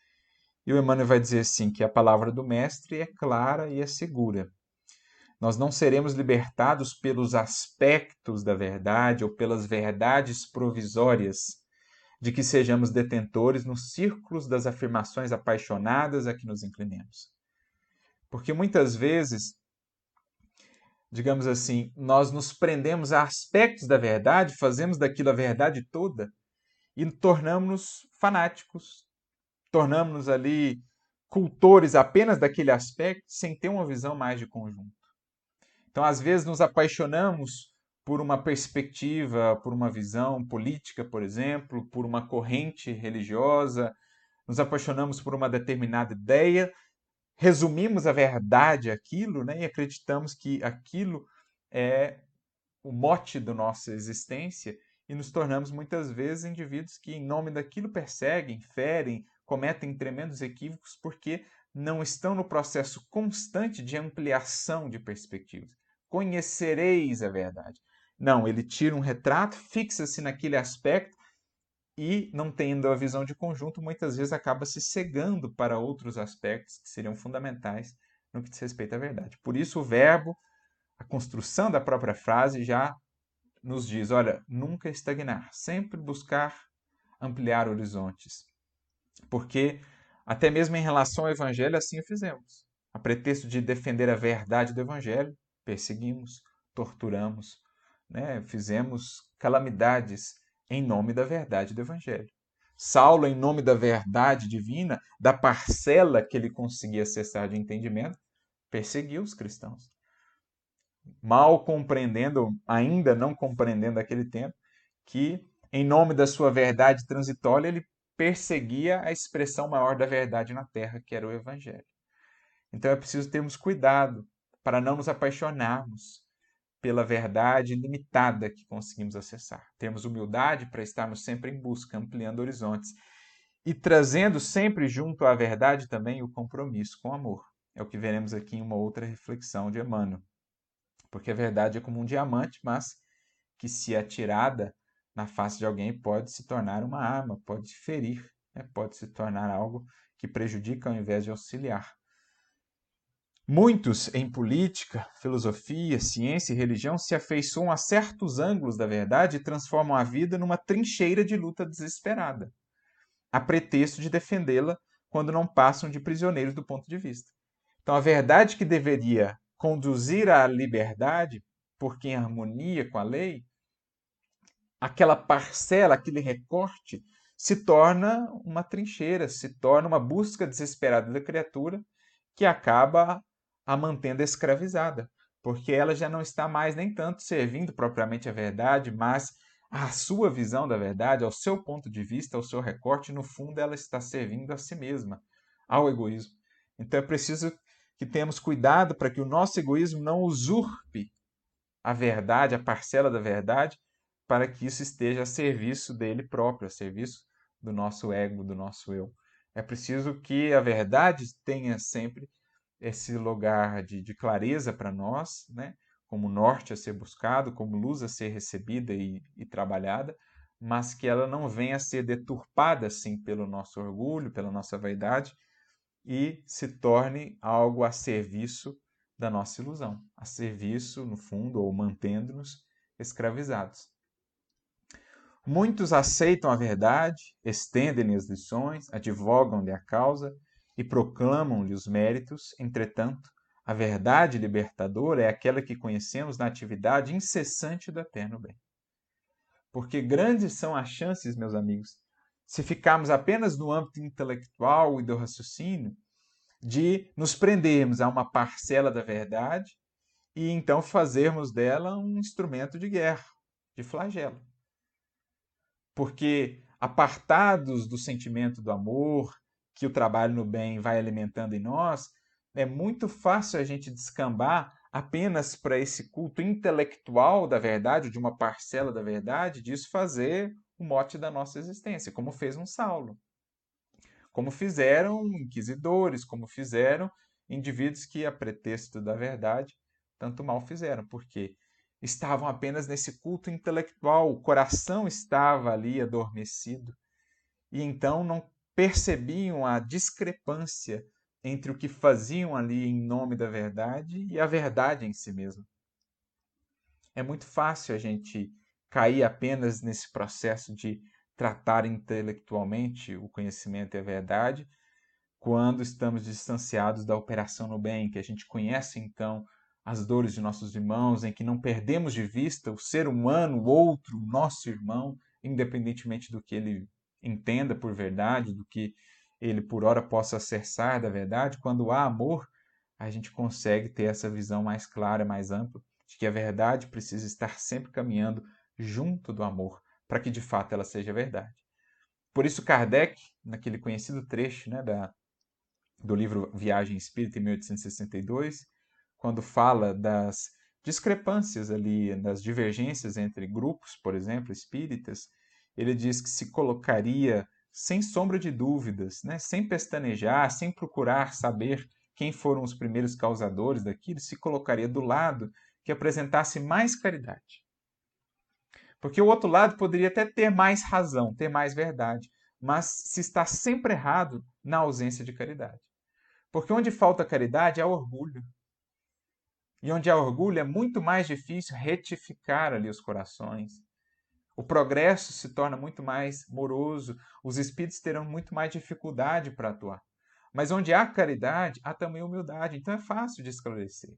A: E o Emmanuel vai dizer assim: que a palavra do Mestre é clara e é segura. Nós não seremos libertados pelos aspectos da verdade ou pelas verdades provisórias, de que sejamos detentores nos círculos das afirmações apaixonadas a que nos inclinemos. Porque muitas vezes, digamos assim, nós nos prendemos a aspectos da verdade, fazemos daquilo a verdade toda e tornamos-nos fanáticos, tornamos-nos ali cultores apenas daquele aspecto sem ter uma visão mais de conjunto. Então, às vezes, nos apaixonamos por uma perspectiva, por uma visão política, por exemplo, por uma corrente religiosa, nos apaixonamos por uma determinada ideia, resumimos a verdade aquilo né, e acreditamos que aquilo é o mote da nossa existência e nos tornamos muitas vezes indivíduos que, em nome daquilo, perseguem, ferem, cometem tremendos equívocos porque não estão no processo constante de ampliação de perspectivas. Conhecereis a verdade. Não, ele tira um retrato, fixa-se naquele aspecto e, não tendo a visão de conjunto, muitas vezes acaba se cegando para outros aspectos que seriam fundamentais no que diz respeito à verdade. Por isso, o verbo, a construção da própria frase já nos diz: olha, nunca estagnar, sempre buscar ampliar horizontes. Porque, até mesmo em relação ao Evangelho, assim o fizemos. A pretexto de defender a verdade do Evangelho, perseguimos, torturamos, né, fizemos calamidades em nome da verdade do Evangelho. Saulo, em nome da verdade divina, da parcela que ele conseguia acessar de entendimento, perseguiu os cristãos. Mal compreendendo, ainda não compreendendo aquele tempo, que em nome da sua verdade transitória ele perseguia a expressão maior da verdade na terra, que era o Evangelho. Então é preciso termos cuidado para não nos apaixonarmos pela verdade limitada que conseguimos acessar. Temos humildade para estarmos sempre em busca, ampliando horizontes e trazendo sempre junto à verdade também o compromisso com o amor. É o que veremos aqui em uma outra reflexão de Emmanuel. Porque a verdade é como um diamante, mas que se atirada na face de alguém pode se tornar uma arma, pode ferir, né? pode se tornar algo que prejudica ao invés de auxiliar. Muitos em política, filosofia, ciência e religião se afeiçoam a certos ângulos da verdade e transformam a vida numa trincheira de luta desesperada, a pretexto de defendê-la quando não passam de prisioneiros do ponto de vista. Então, a verdade que deveria conduzir à liberdade, porque em harmonia com a lei, aquela parcela, aquele recorte, se torna uma trincheira, se torna uma busca desesperada da criatura que acaba a mantendo escravizada, porque ela já não está mais nem tanto servindo propriamente a verdade, mas à sua visão da verdade, ao seu ponto de vista, ao seu recorte, no fundo ela está servindo a si mesma, ao egoísmo. Então é preciso que tenhamos cuidado para que o nosso egoísmo não usurpe a verdade, a parcela da verdade, para que isso esteja a serviço dele próprio, a serviço do nosso ego, do nosso eu. É preciso que a verdade tenha sempre esse lugar de, de clareza para nós, né? como norte a ser buscado, como luz a ser recebida e, e trabalhada, mas que ela não venha a ser deturpada assim pelo nosso orgulho, pela nossa vaidade e se torne algo a serviço da nossa ilusão, a serviço, no fundo, ou mantendo-nos escravizados. Muitos aceitam a verdade, estendem-lhe as lições, advogam-lhe a causa, e proclamam-lhe os méritos, entretanto, a verdade libertadora é aquela que conhecemos na atividade incessante do eterno bem. Porque grandes são as chances, meus amigos, se ficarmos apenas no âmbito intelectual e do raciocínio, de nos prendermos a uma parcela da verdade e então fazermos dela um instrumento de guerra, de flagelo. Porque apartados do sentimento do amor, que o trabalho no bem vai alimentando em nós, é muito fácil a gente descambar apenas para esse culto intelectual da verdade, de uma parcela da verdade, disso fazer o mote da nossa existência, como fez um Saulo. Como fizeram inquisidores, como fizeram indivíduos que, a pretexto da verdade, tanto mal fizeram, porque estavam apenas nesse culto intelectual, o coração estava ali adormecido, e então não percebiam a discrepância entre o que faziam ali em nome da verdade e a verdade em si mesma. É muito fácil a gente cair apenas nesse processo de tratar intelectualmente o conhecimento e a verdade quando estamos distanciados da operação no bem, que a gente conhece então as dores de nossos irmãos, em que não perdemos de vista o ser humano, o outro, o nosso irmão, independentemente do que ele entenda por verdade, do que ele por hora possa acessar da verdade, quando há amor, a gente consegue ter essa visão mais clara, mais ampla, de que a verdade precisa estar sempre caminhando junto do amor, para que de fato ela seja verdade. Por isso, Kardec, naquele conhecido trecho né, da, do livro Viagem Espírita, em 1862, quando fala das discrepâncias ali, das divergências entre grupos, por exemplo, espíritas, ele diz que se colocaria sem sombra de dúvidas, né, sem pestanejar, sem procurar saber quem foram os primeiros causadores daquilo, se colocaria do lado que apresentasse mais caridade. Porque o outro lado poderia até ter mais razão, ter mais verdade, mas se está sempre errado na ausência de caridade. Porque onde falta caridade há orgulho. E onde há orgulho é muito mais difícil retificar ali os corações, o progresso se torna muito mais moroso, os espíritos terão muito mais dificuldade para atuar. Mas onde há caridade, há também humildade, então é fácil de esclarecer.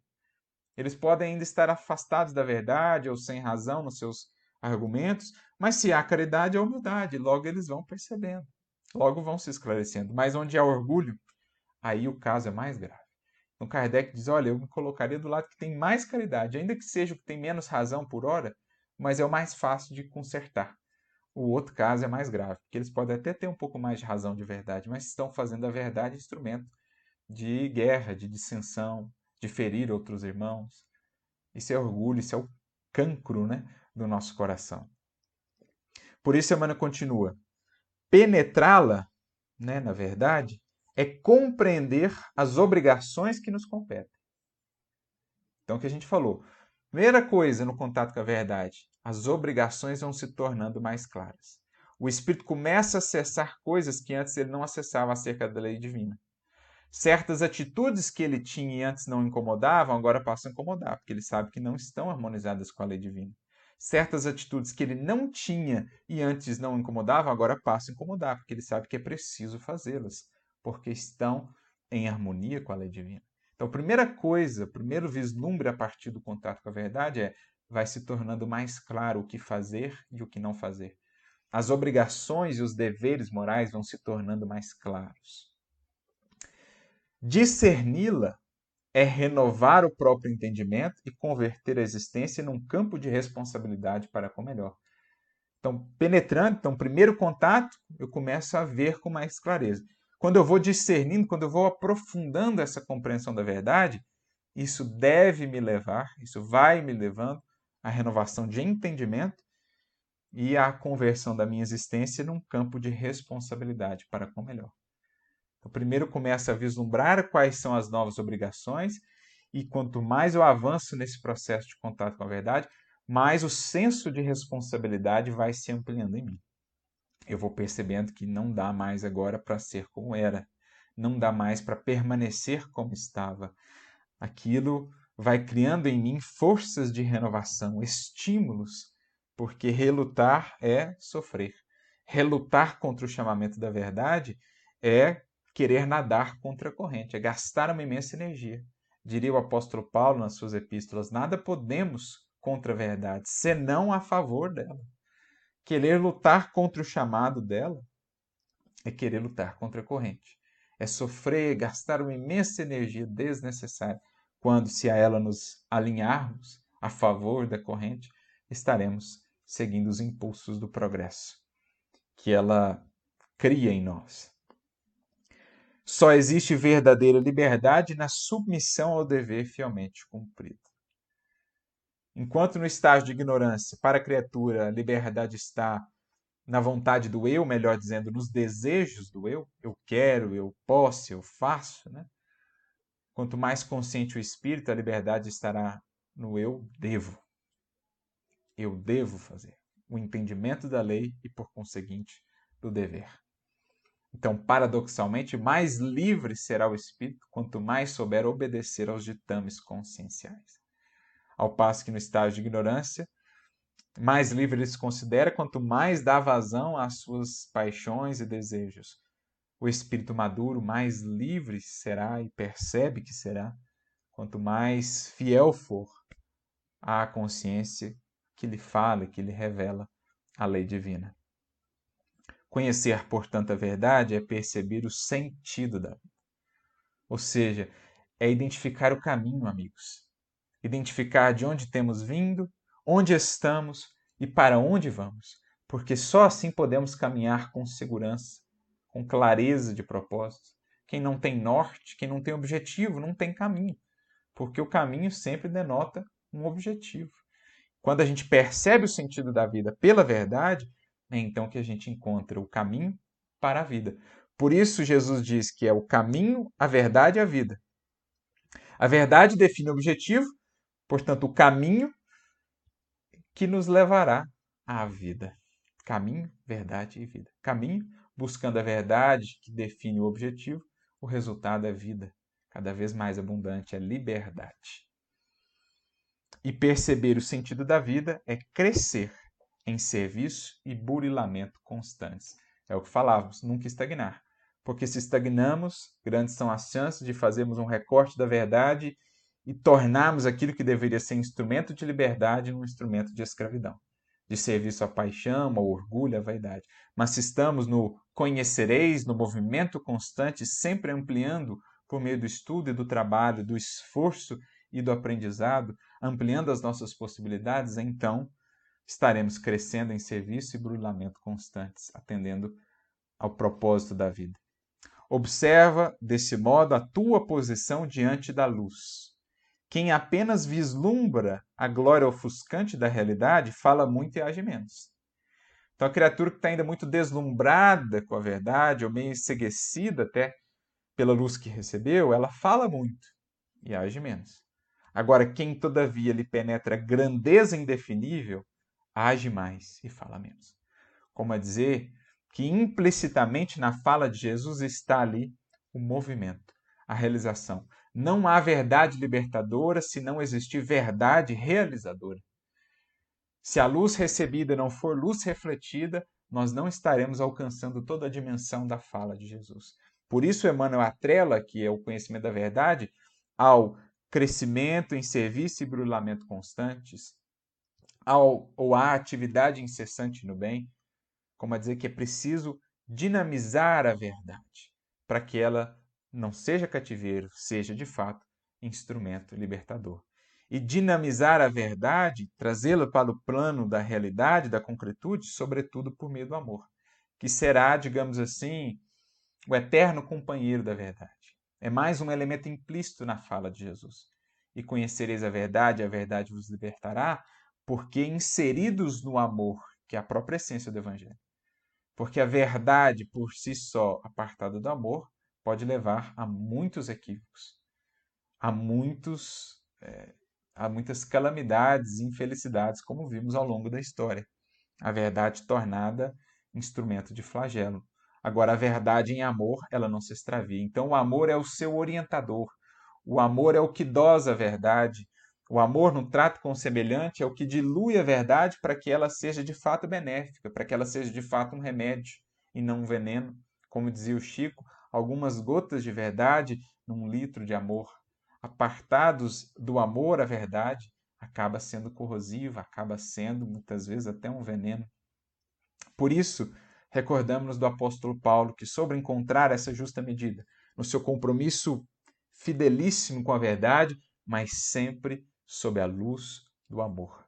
A: Eles podem ainda estar afastados da verdade ou sem razão nos seus argumentos, mas se há caridade, há humildade, logo eles vão percebendo, logo vão se esclarecendo. Mas onde há orgulho, aí o caso é mais grave. Então Kardec diz: olha, eu me colocaria do lado que tem mais caridade, ainda que seja o que tem menos razão por hora, mas é o mais fácil de consertar. O outro caso é mais grave, porque eles podem até ter um pouco mais de razão de verdade, mas estão fazendo a verdade instrumento de guerra, de dissensão, de ferir outros irmãos. Isso é orgulho, isso é o cancro né, do nosso coração. Por isso, Emmanuel continua: penetrá-la, né, na verdade, é compreender as obrigações que nos competem. Então, o que a gente falou, Primeira coisa no contato com a verdade, as obrigações vão se tornando mais claras. O espírito começa a acessar coisas que antes ele não acessava acerca da lei divina. Certas atitudes que ele tinha e antes não incomodavam, agora passam a incomodar, porque ele sabe que não estão harmonizadas com a lei divina. Certas atitudes que ele não tinha e antes não incomodavam, agora passam a incomodar, porque ele sabe que é preciso fazê-las, porque estão em harmonia com a lei divina. Então, a primeira coisa, o primeiro vislumbre a partir do contato com a verdade é vai se tornando mais claro o que fazer e o que não fazer. As obrigações e os deveres morais vão se tornando mais claros. Discerni-la é renovar o próprio entendimento e converter a existência num campo de responsabilidade para com melhor. Então, penetrando, então, primeiro contato, eu começo a ver com mais clareza. Quando eu vou discernindo, quando eu vou aprofundando essa compreensão da verdade, isso deve me levar, isso vai me levando à renovação de entendimento e à conversão da minha existência num campo de responsabilidade para com o melhor. Então, primeiro começa a vislumbrar quais são as novas obrigações e quanto mais eu avanço nesse processo de contato com a verdade, mais o senso de responsabilidade vai se ampliando em mim eu vou percebendo que não dá mais agora para ser como era, não dá mais para permanecer como estava. Aquilo vai criando em mim forças de renovação, estímulos, porque relutar é sofrer. Relutar contra o chamamento da verdade é querer nadar contra a corrente, é gastar uma imensa energia. Diria o apóstolo Paulo nas suas epístolas: nada podemos contra a verdade, senão a favor dela. Querer lutar contra o chamado dela é querer lutar contra a corrente. É sofrer, gastar uma imensa energia desnecessária, quando, se a ela nos alinharmos a favor da corrente, estaremos seguindo os impulsos do progresso que ela cria em nós. Só existe verdadeira liberdade na submissão ao dever fielmente cumprido. Enquanto no estágio de ignorância, para a criatura, a liberdade está na vontade do eu, melhor dizendo, nos desejos do eu, eu quero, eu posso, eu faço, né? Quanto mais consciente o espírito, a liberdade estará no eu devo. Eu devo fazer. O entendimento da lei e, por conseguinte, do dever. Então, paradoxalmente, mais livre será o espírito quanto mais souber obedecer aos ditames conscienciais. Ao passo que no estágio de ignorância, mais livre ele se considera, quanto mais dá vazão às suas paixões e desejos. O espírito maduro mais livre será e percebe que será, quanto mais fiel for à consciência que lhe fala, que lhe revela a lei divina. Conhecer, portanto, a verdade é perceber o sentido da vida. Ou seja, é identificar o caminho, amigos. Identificar de onde temos vindo onde estamos e para onde vamos, porque só assim podemos caminhar com segurança, com clareza de propósito. Quem não tem norte, quem não tem objetivo, não tem caminho, porque o caminho sempre denota um objetivo. Quando a gente percebe o sentido da vida pela verdade, é então que a gente encontra o caminho para a vida. Por isso, Jesus diz que é o caminho, a verdade e a vida. A verdade define o objetivo, portanto, o caminho que nos levará à vida. Caminho, verdade e vida. Caminho, buscando a verdade que define o objetivo, o resultado é vida, cada vez mais abundante, é liberdade. E perceber o sentido da vida é crescer em serviço e burilamento constantes. É o que falávamos, nunca estagnar. Porque se estagnamos, grandes são as chances de fazermos um recorte da verdade e tornarmos aquilo que deveria ser instrumento de liberdade num instrumento de escravidão, de serviço à paixão, ao orgulho, à vaidade. Mas se estamos no conhecereis, no movimento constante, sempre ampliando por meio do estudo e do trabalho, do esforço e do aprendizado, ampliando as nossas possibilidades, então estaremos crescendo em serviço e brulhamento constantes, atendendo ao propósito da vida. Observa, desse modo, a tua posição diante da luz. Quem apenas vislumbra a glória ofuscante da realidade fala muito e age menos. Então, a criatura que está ainda muito deslumbrada com a verdade, ou meio enseguecida até pela luz que recebeu, ela fala muito e age menos. Agora, quem todavia lhe penetra grandeza indefinível, age mais e fala menos. Como a dizer que implicitamente na fala de Jesus está ali o movimento, a realização. Não há verdade libertadora se não existir verdade realizadora. Se a luz recebida não for luz refletida, nós não estaremos alcançando toda a dimensão da fala de Jesus. Por isso, Emmanuel atrela, que é o conhecimento da verdade, ao crescimento em serviço e brulamento constantes, ao, ou à atividade incessante no bem, como a dizer que é preciso dinamizar a verdade para que ela não seja cativeiro, seja de fato instrumento libertador. E dinamizar a verdade, trazê-la para o plano da realidade, da concretude, sobretudo por meio do amor, que será, digamos assim, o eterno companheiro da verdade. É mais um elemento implícito na fala de Jesus. E conhecereis a verdade, a verdade vos libertará, porque inseridos no amor, que é a própria essência do Evangelho. Porque a verdade por si só, apartada do amor, pode levar a muitos equívocos, a, muitos, é, a muitas calamidades e infelicidades, como vimos ao longo da história. A verdade tornada instrumento de flagelo. Agora, a verdade em amor, ela não se extravia. Então, o amor é o seu orientador. O amor é o que dosa a verdade. O amor no trato com o semelhante é o que dilui a verdade para que ela seja de fato benéfica, para que ela seja de fato um remédio e não um veneno. Como dizia o Chico, algumas gotas de verdade num litro de amor. Apartados do amor à verdade, acaba sendo corrosiva, acaba sendo muitas vezes até um veneno. Por isso, recordamos do apóstolo Paulo que, sobre encontrar essa justa medida, no seu compromisso fidelíssimo com a verdade, mas sempre sob a luz do amor.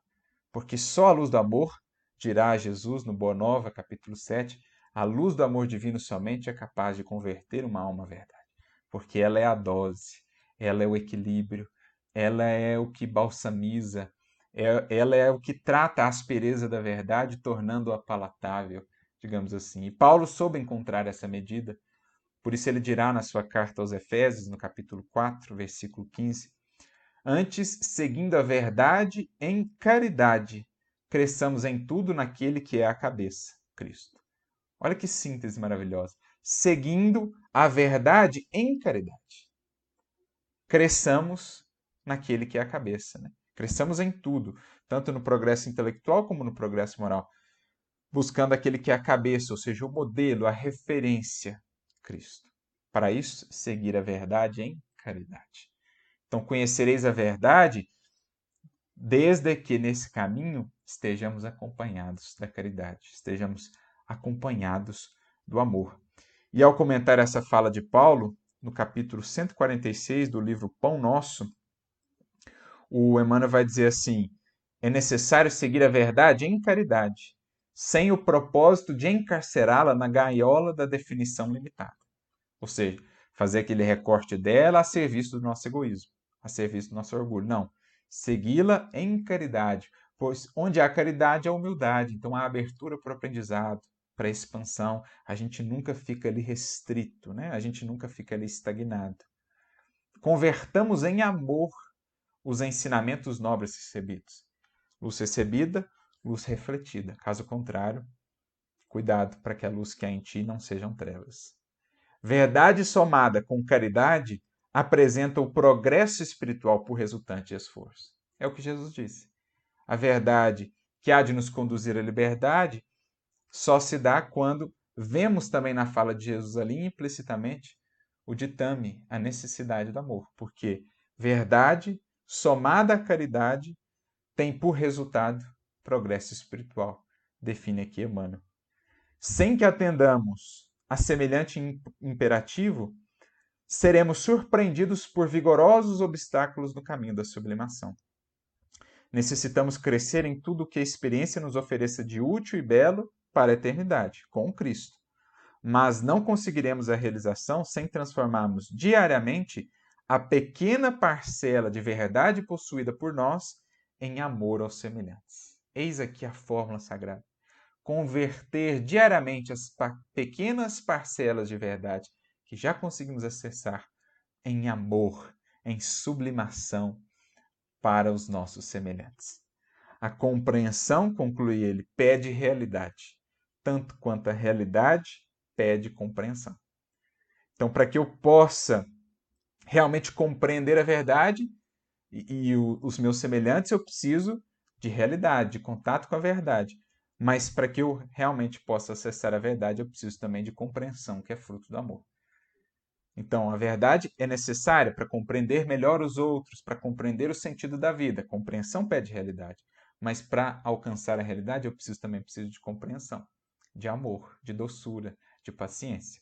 A: Porque só a luz do amor, dirá Jesus no Boa Nova, capítulo 7, a luz do amor divino somente é capaz de converter uma alma à verdade, porque ela é a dose, ela é o equilíbrio, ela é o que balsamiza, é, ela é o que trata a aspereza da verdade, tornando-a palatável, digamos assim. E Paulo soube encontrar essa medida, por isso ele dirá na sua carta aos Efésios, no capítulo 4, versículo 15: Antes, seguindo a verdade em caridade, cresçamos em tudo naquele que é a cabeça, Cristo. Olha que síntese maravilhosa. Seguindo a verdade em caridade. Cresçamos naquele que é a cabeça. Né? Cresçamos em tudo. tanto no progresso intelectual como no progresso moral, buscando aquele que é a cabeça, ou seja, o modelo, a referência, Cristo. Para isso, seguir a verdade em caridade. Então, conhecereis a verdade desde que nesse caminho estejamos acompanhados da caridade, estejamos acompanhados do amor. E ao comentar essa fala de Paulo, no capítulo 146 do livro Pão Nosso, o Emmanuel vai dizer assim: é necessário seguir a verdade em caridade, sem o propósito de encarcerá-la na gaiola da definição limitada. Ou seja, fazer aquele recorte dela a serviço do nosso egoísmo, a serviço do nosso orgulho. Não. Segui-la em caridade, pois onde há caridade há humildade, então há abertura para o aprendizado, para expansão. A gente nunca fica ali restrito, né? a gente nunca fica ali estagnado. Convertamos em amor os ensinamentos nobres recebidos. Luz recebida, luz refletida. Caso contrário, cuidado para que a luz que há em ti não sejam trevas. Verdade somada com caridade apresenta o progresso espiritual por resultante esforço. É o que Jesus disse. A verdade que há de nos conduzir à liberdade só se dá quando vemos também na fala de Jesus ali implicitamente o ditame, a necessidade do amor, porque verdade somada à caridade tem por resultado progresso espiritual, define aqui Emmanuel. Sem que atendamos a semelhante imperativo, seremos surpreendidos por vigorosos obstáculos no caminho da sublimação. Necessitamos crescer em tudo o que a experiência nos ofereça de útil e belo para a eternidade, com Cristo. Mas não conseguiremos a realização sem transformarmos diariamente a pequena parcela de verdade possuída por nós em amor aos semelhantes. Eis aqui a fórmula sagrada converter diariamente as pequenas parcelas de verdade que já conseguimos acessar em amor, em sublimação para os nossos semelhantes. A compreensão, conclui ele, pede realidade, tanto quanto a realidade pede compreensão. Então, para que eu possa realmente compreender a verdade e, e o, os meus semelhantes, eu preciso de realidade, de contato com a verdade. Mas para que eu realmente possa acessar a verdade, eu preciso também de compreensão, que é fruto do amor. Então, a verdade é necessária para compreender melhor os outros, para compreender o sentido da vida. Compreensão pede realidade. Mas para alcançar a realidade, eu preciso também preciso de compreensão, de amor, de doçura, de paciência.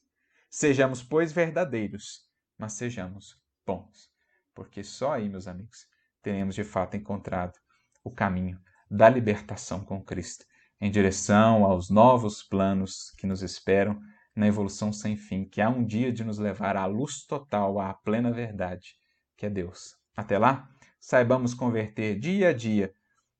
A: Sejamos, pois, verdadeiros, mas sejamos bons. Porque só aí, meus amigos, teremos de fato encontrado o caminho da libertação com Cristo em direção aos novos planos que nos esperam na evolução sem fim, que há um dia de nos levar à luz total, à plena verdade, que é Deus. Até lá, saibamos converter dia a dia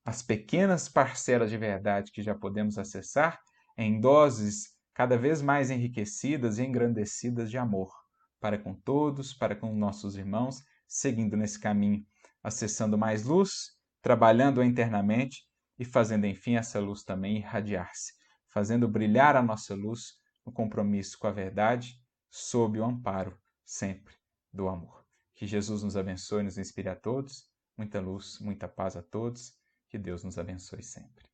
A: as pequenas parcelas de verdade que já podemos acessar em doses cada vez mais enriquecidas e engrandecidas de amor, para com todos, para com nossos irmãos, seguindo nesse caminho, acessando mais luz, trabalhando internamente e fazendo enfim essa luz também irradiar-se, fazendo brilhar a nossa luz no compromisso com a verdade, sob o amparo sempre do amor. Que Jesus nos abençoe e nos inspire a todos. Muita luz, muita paz a todos. Que Deus nos abençoe sempre.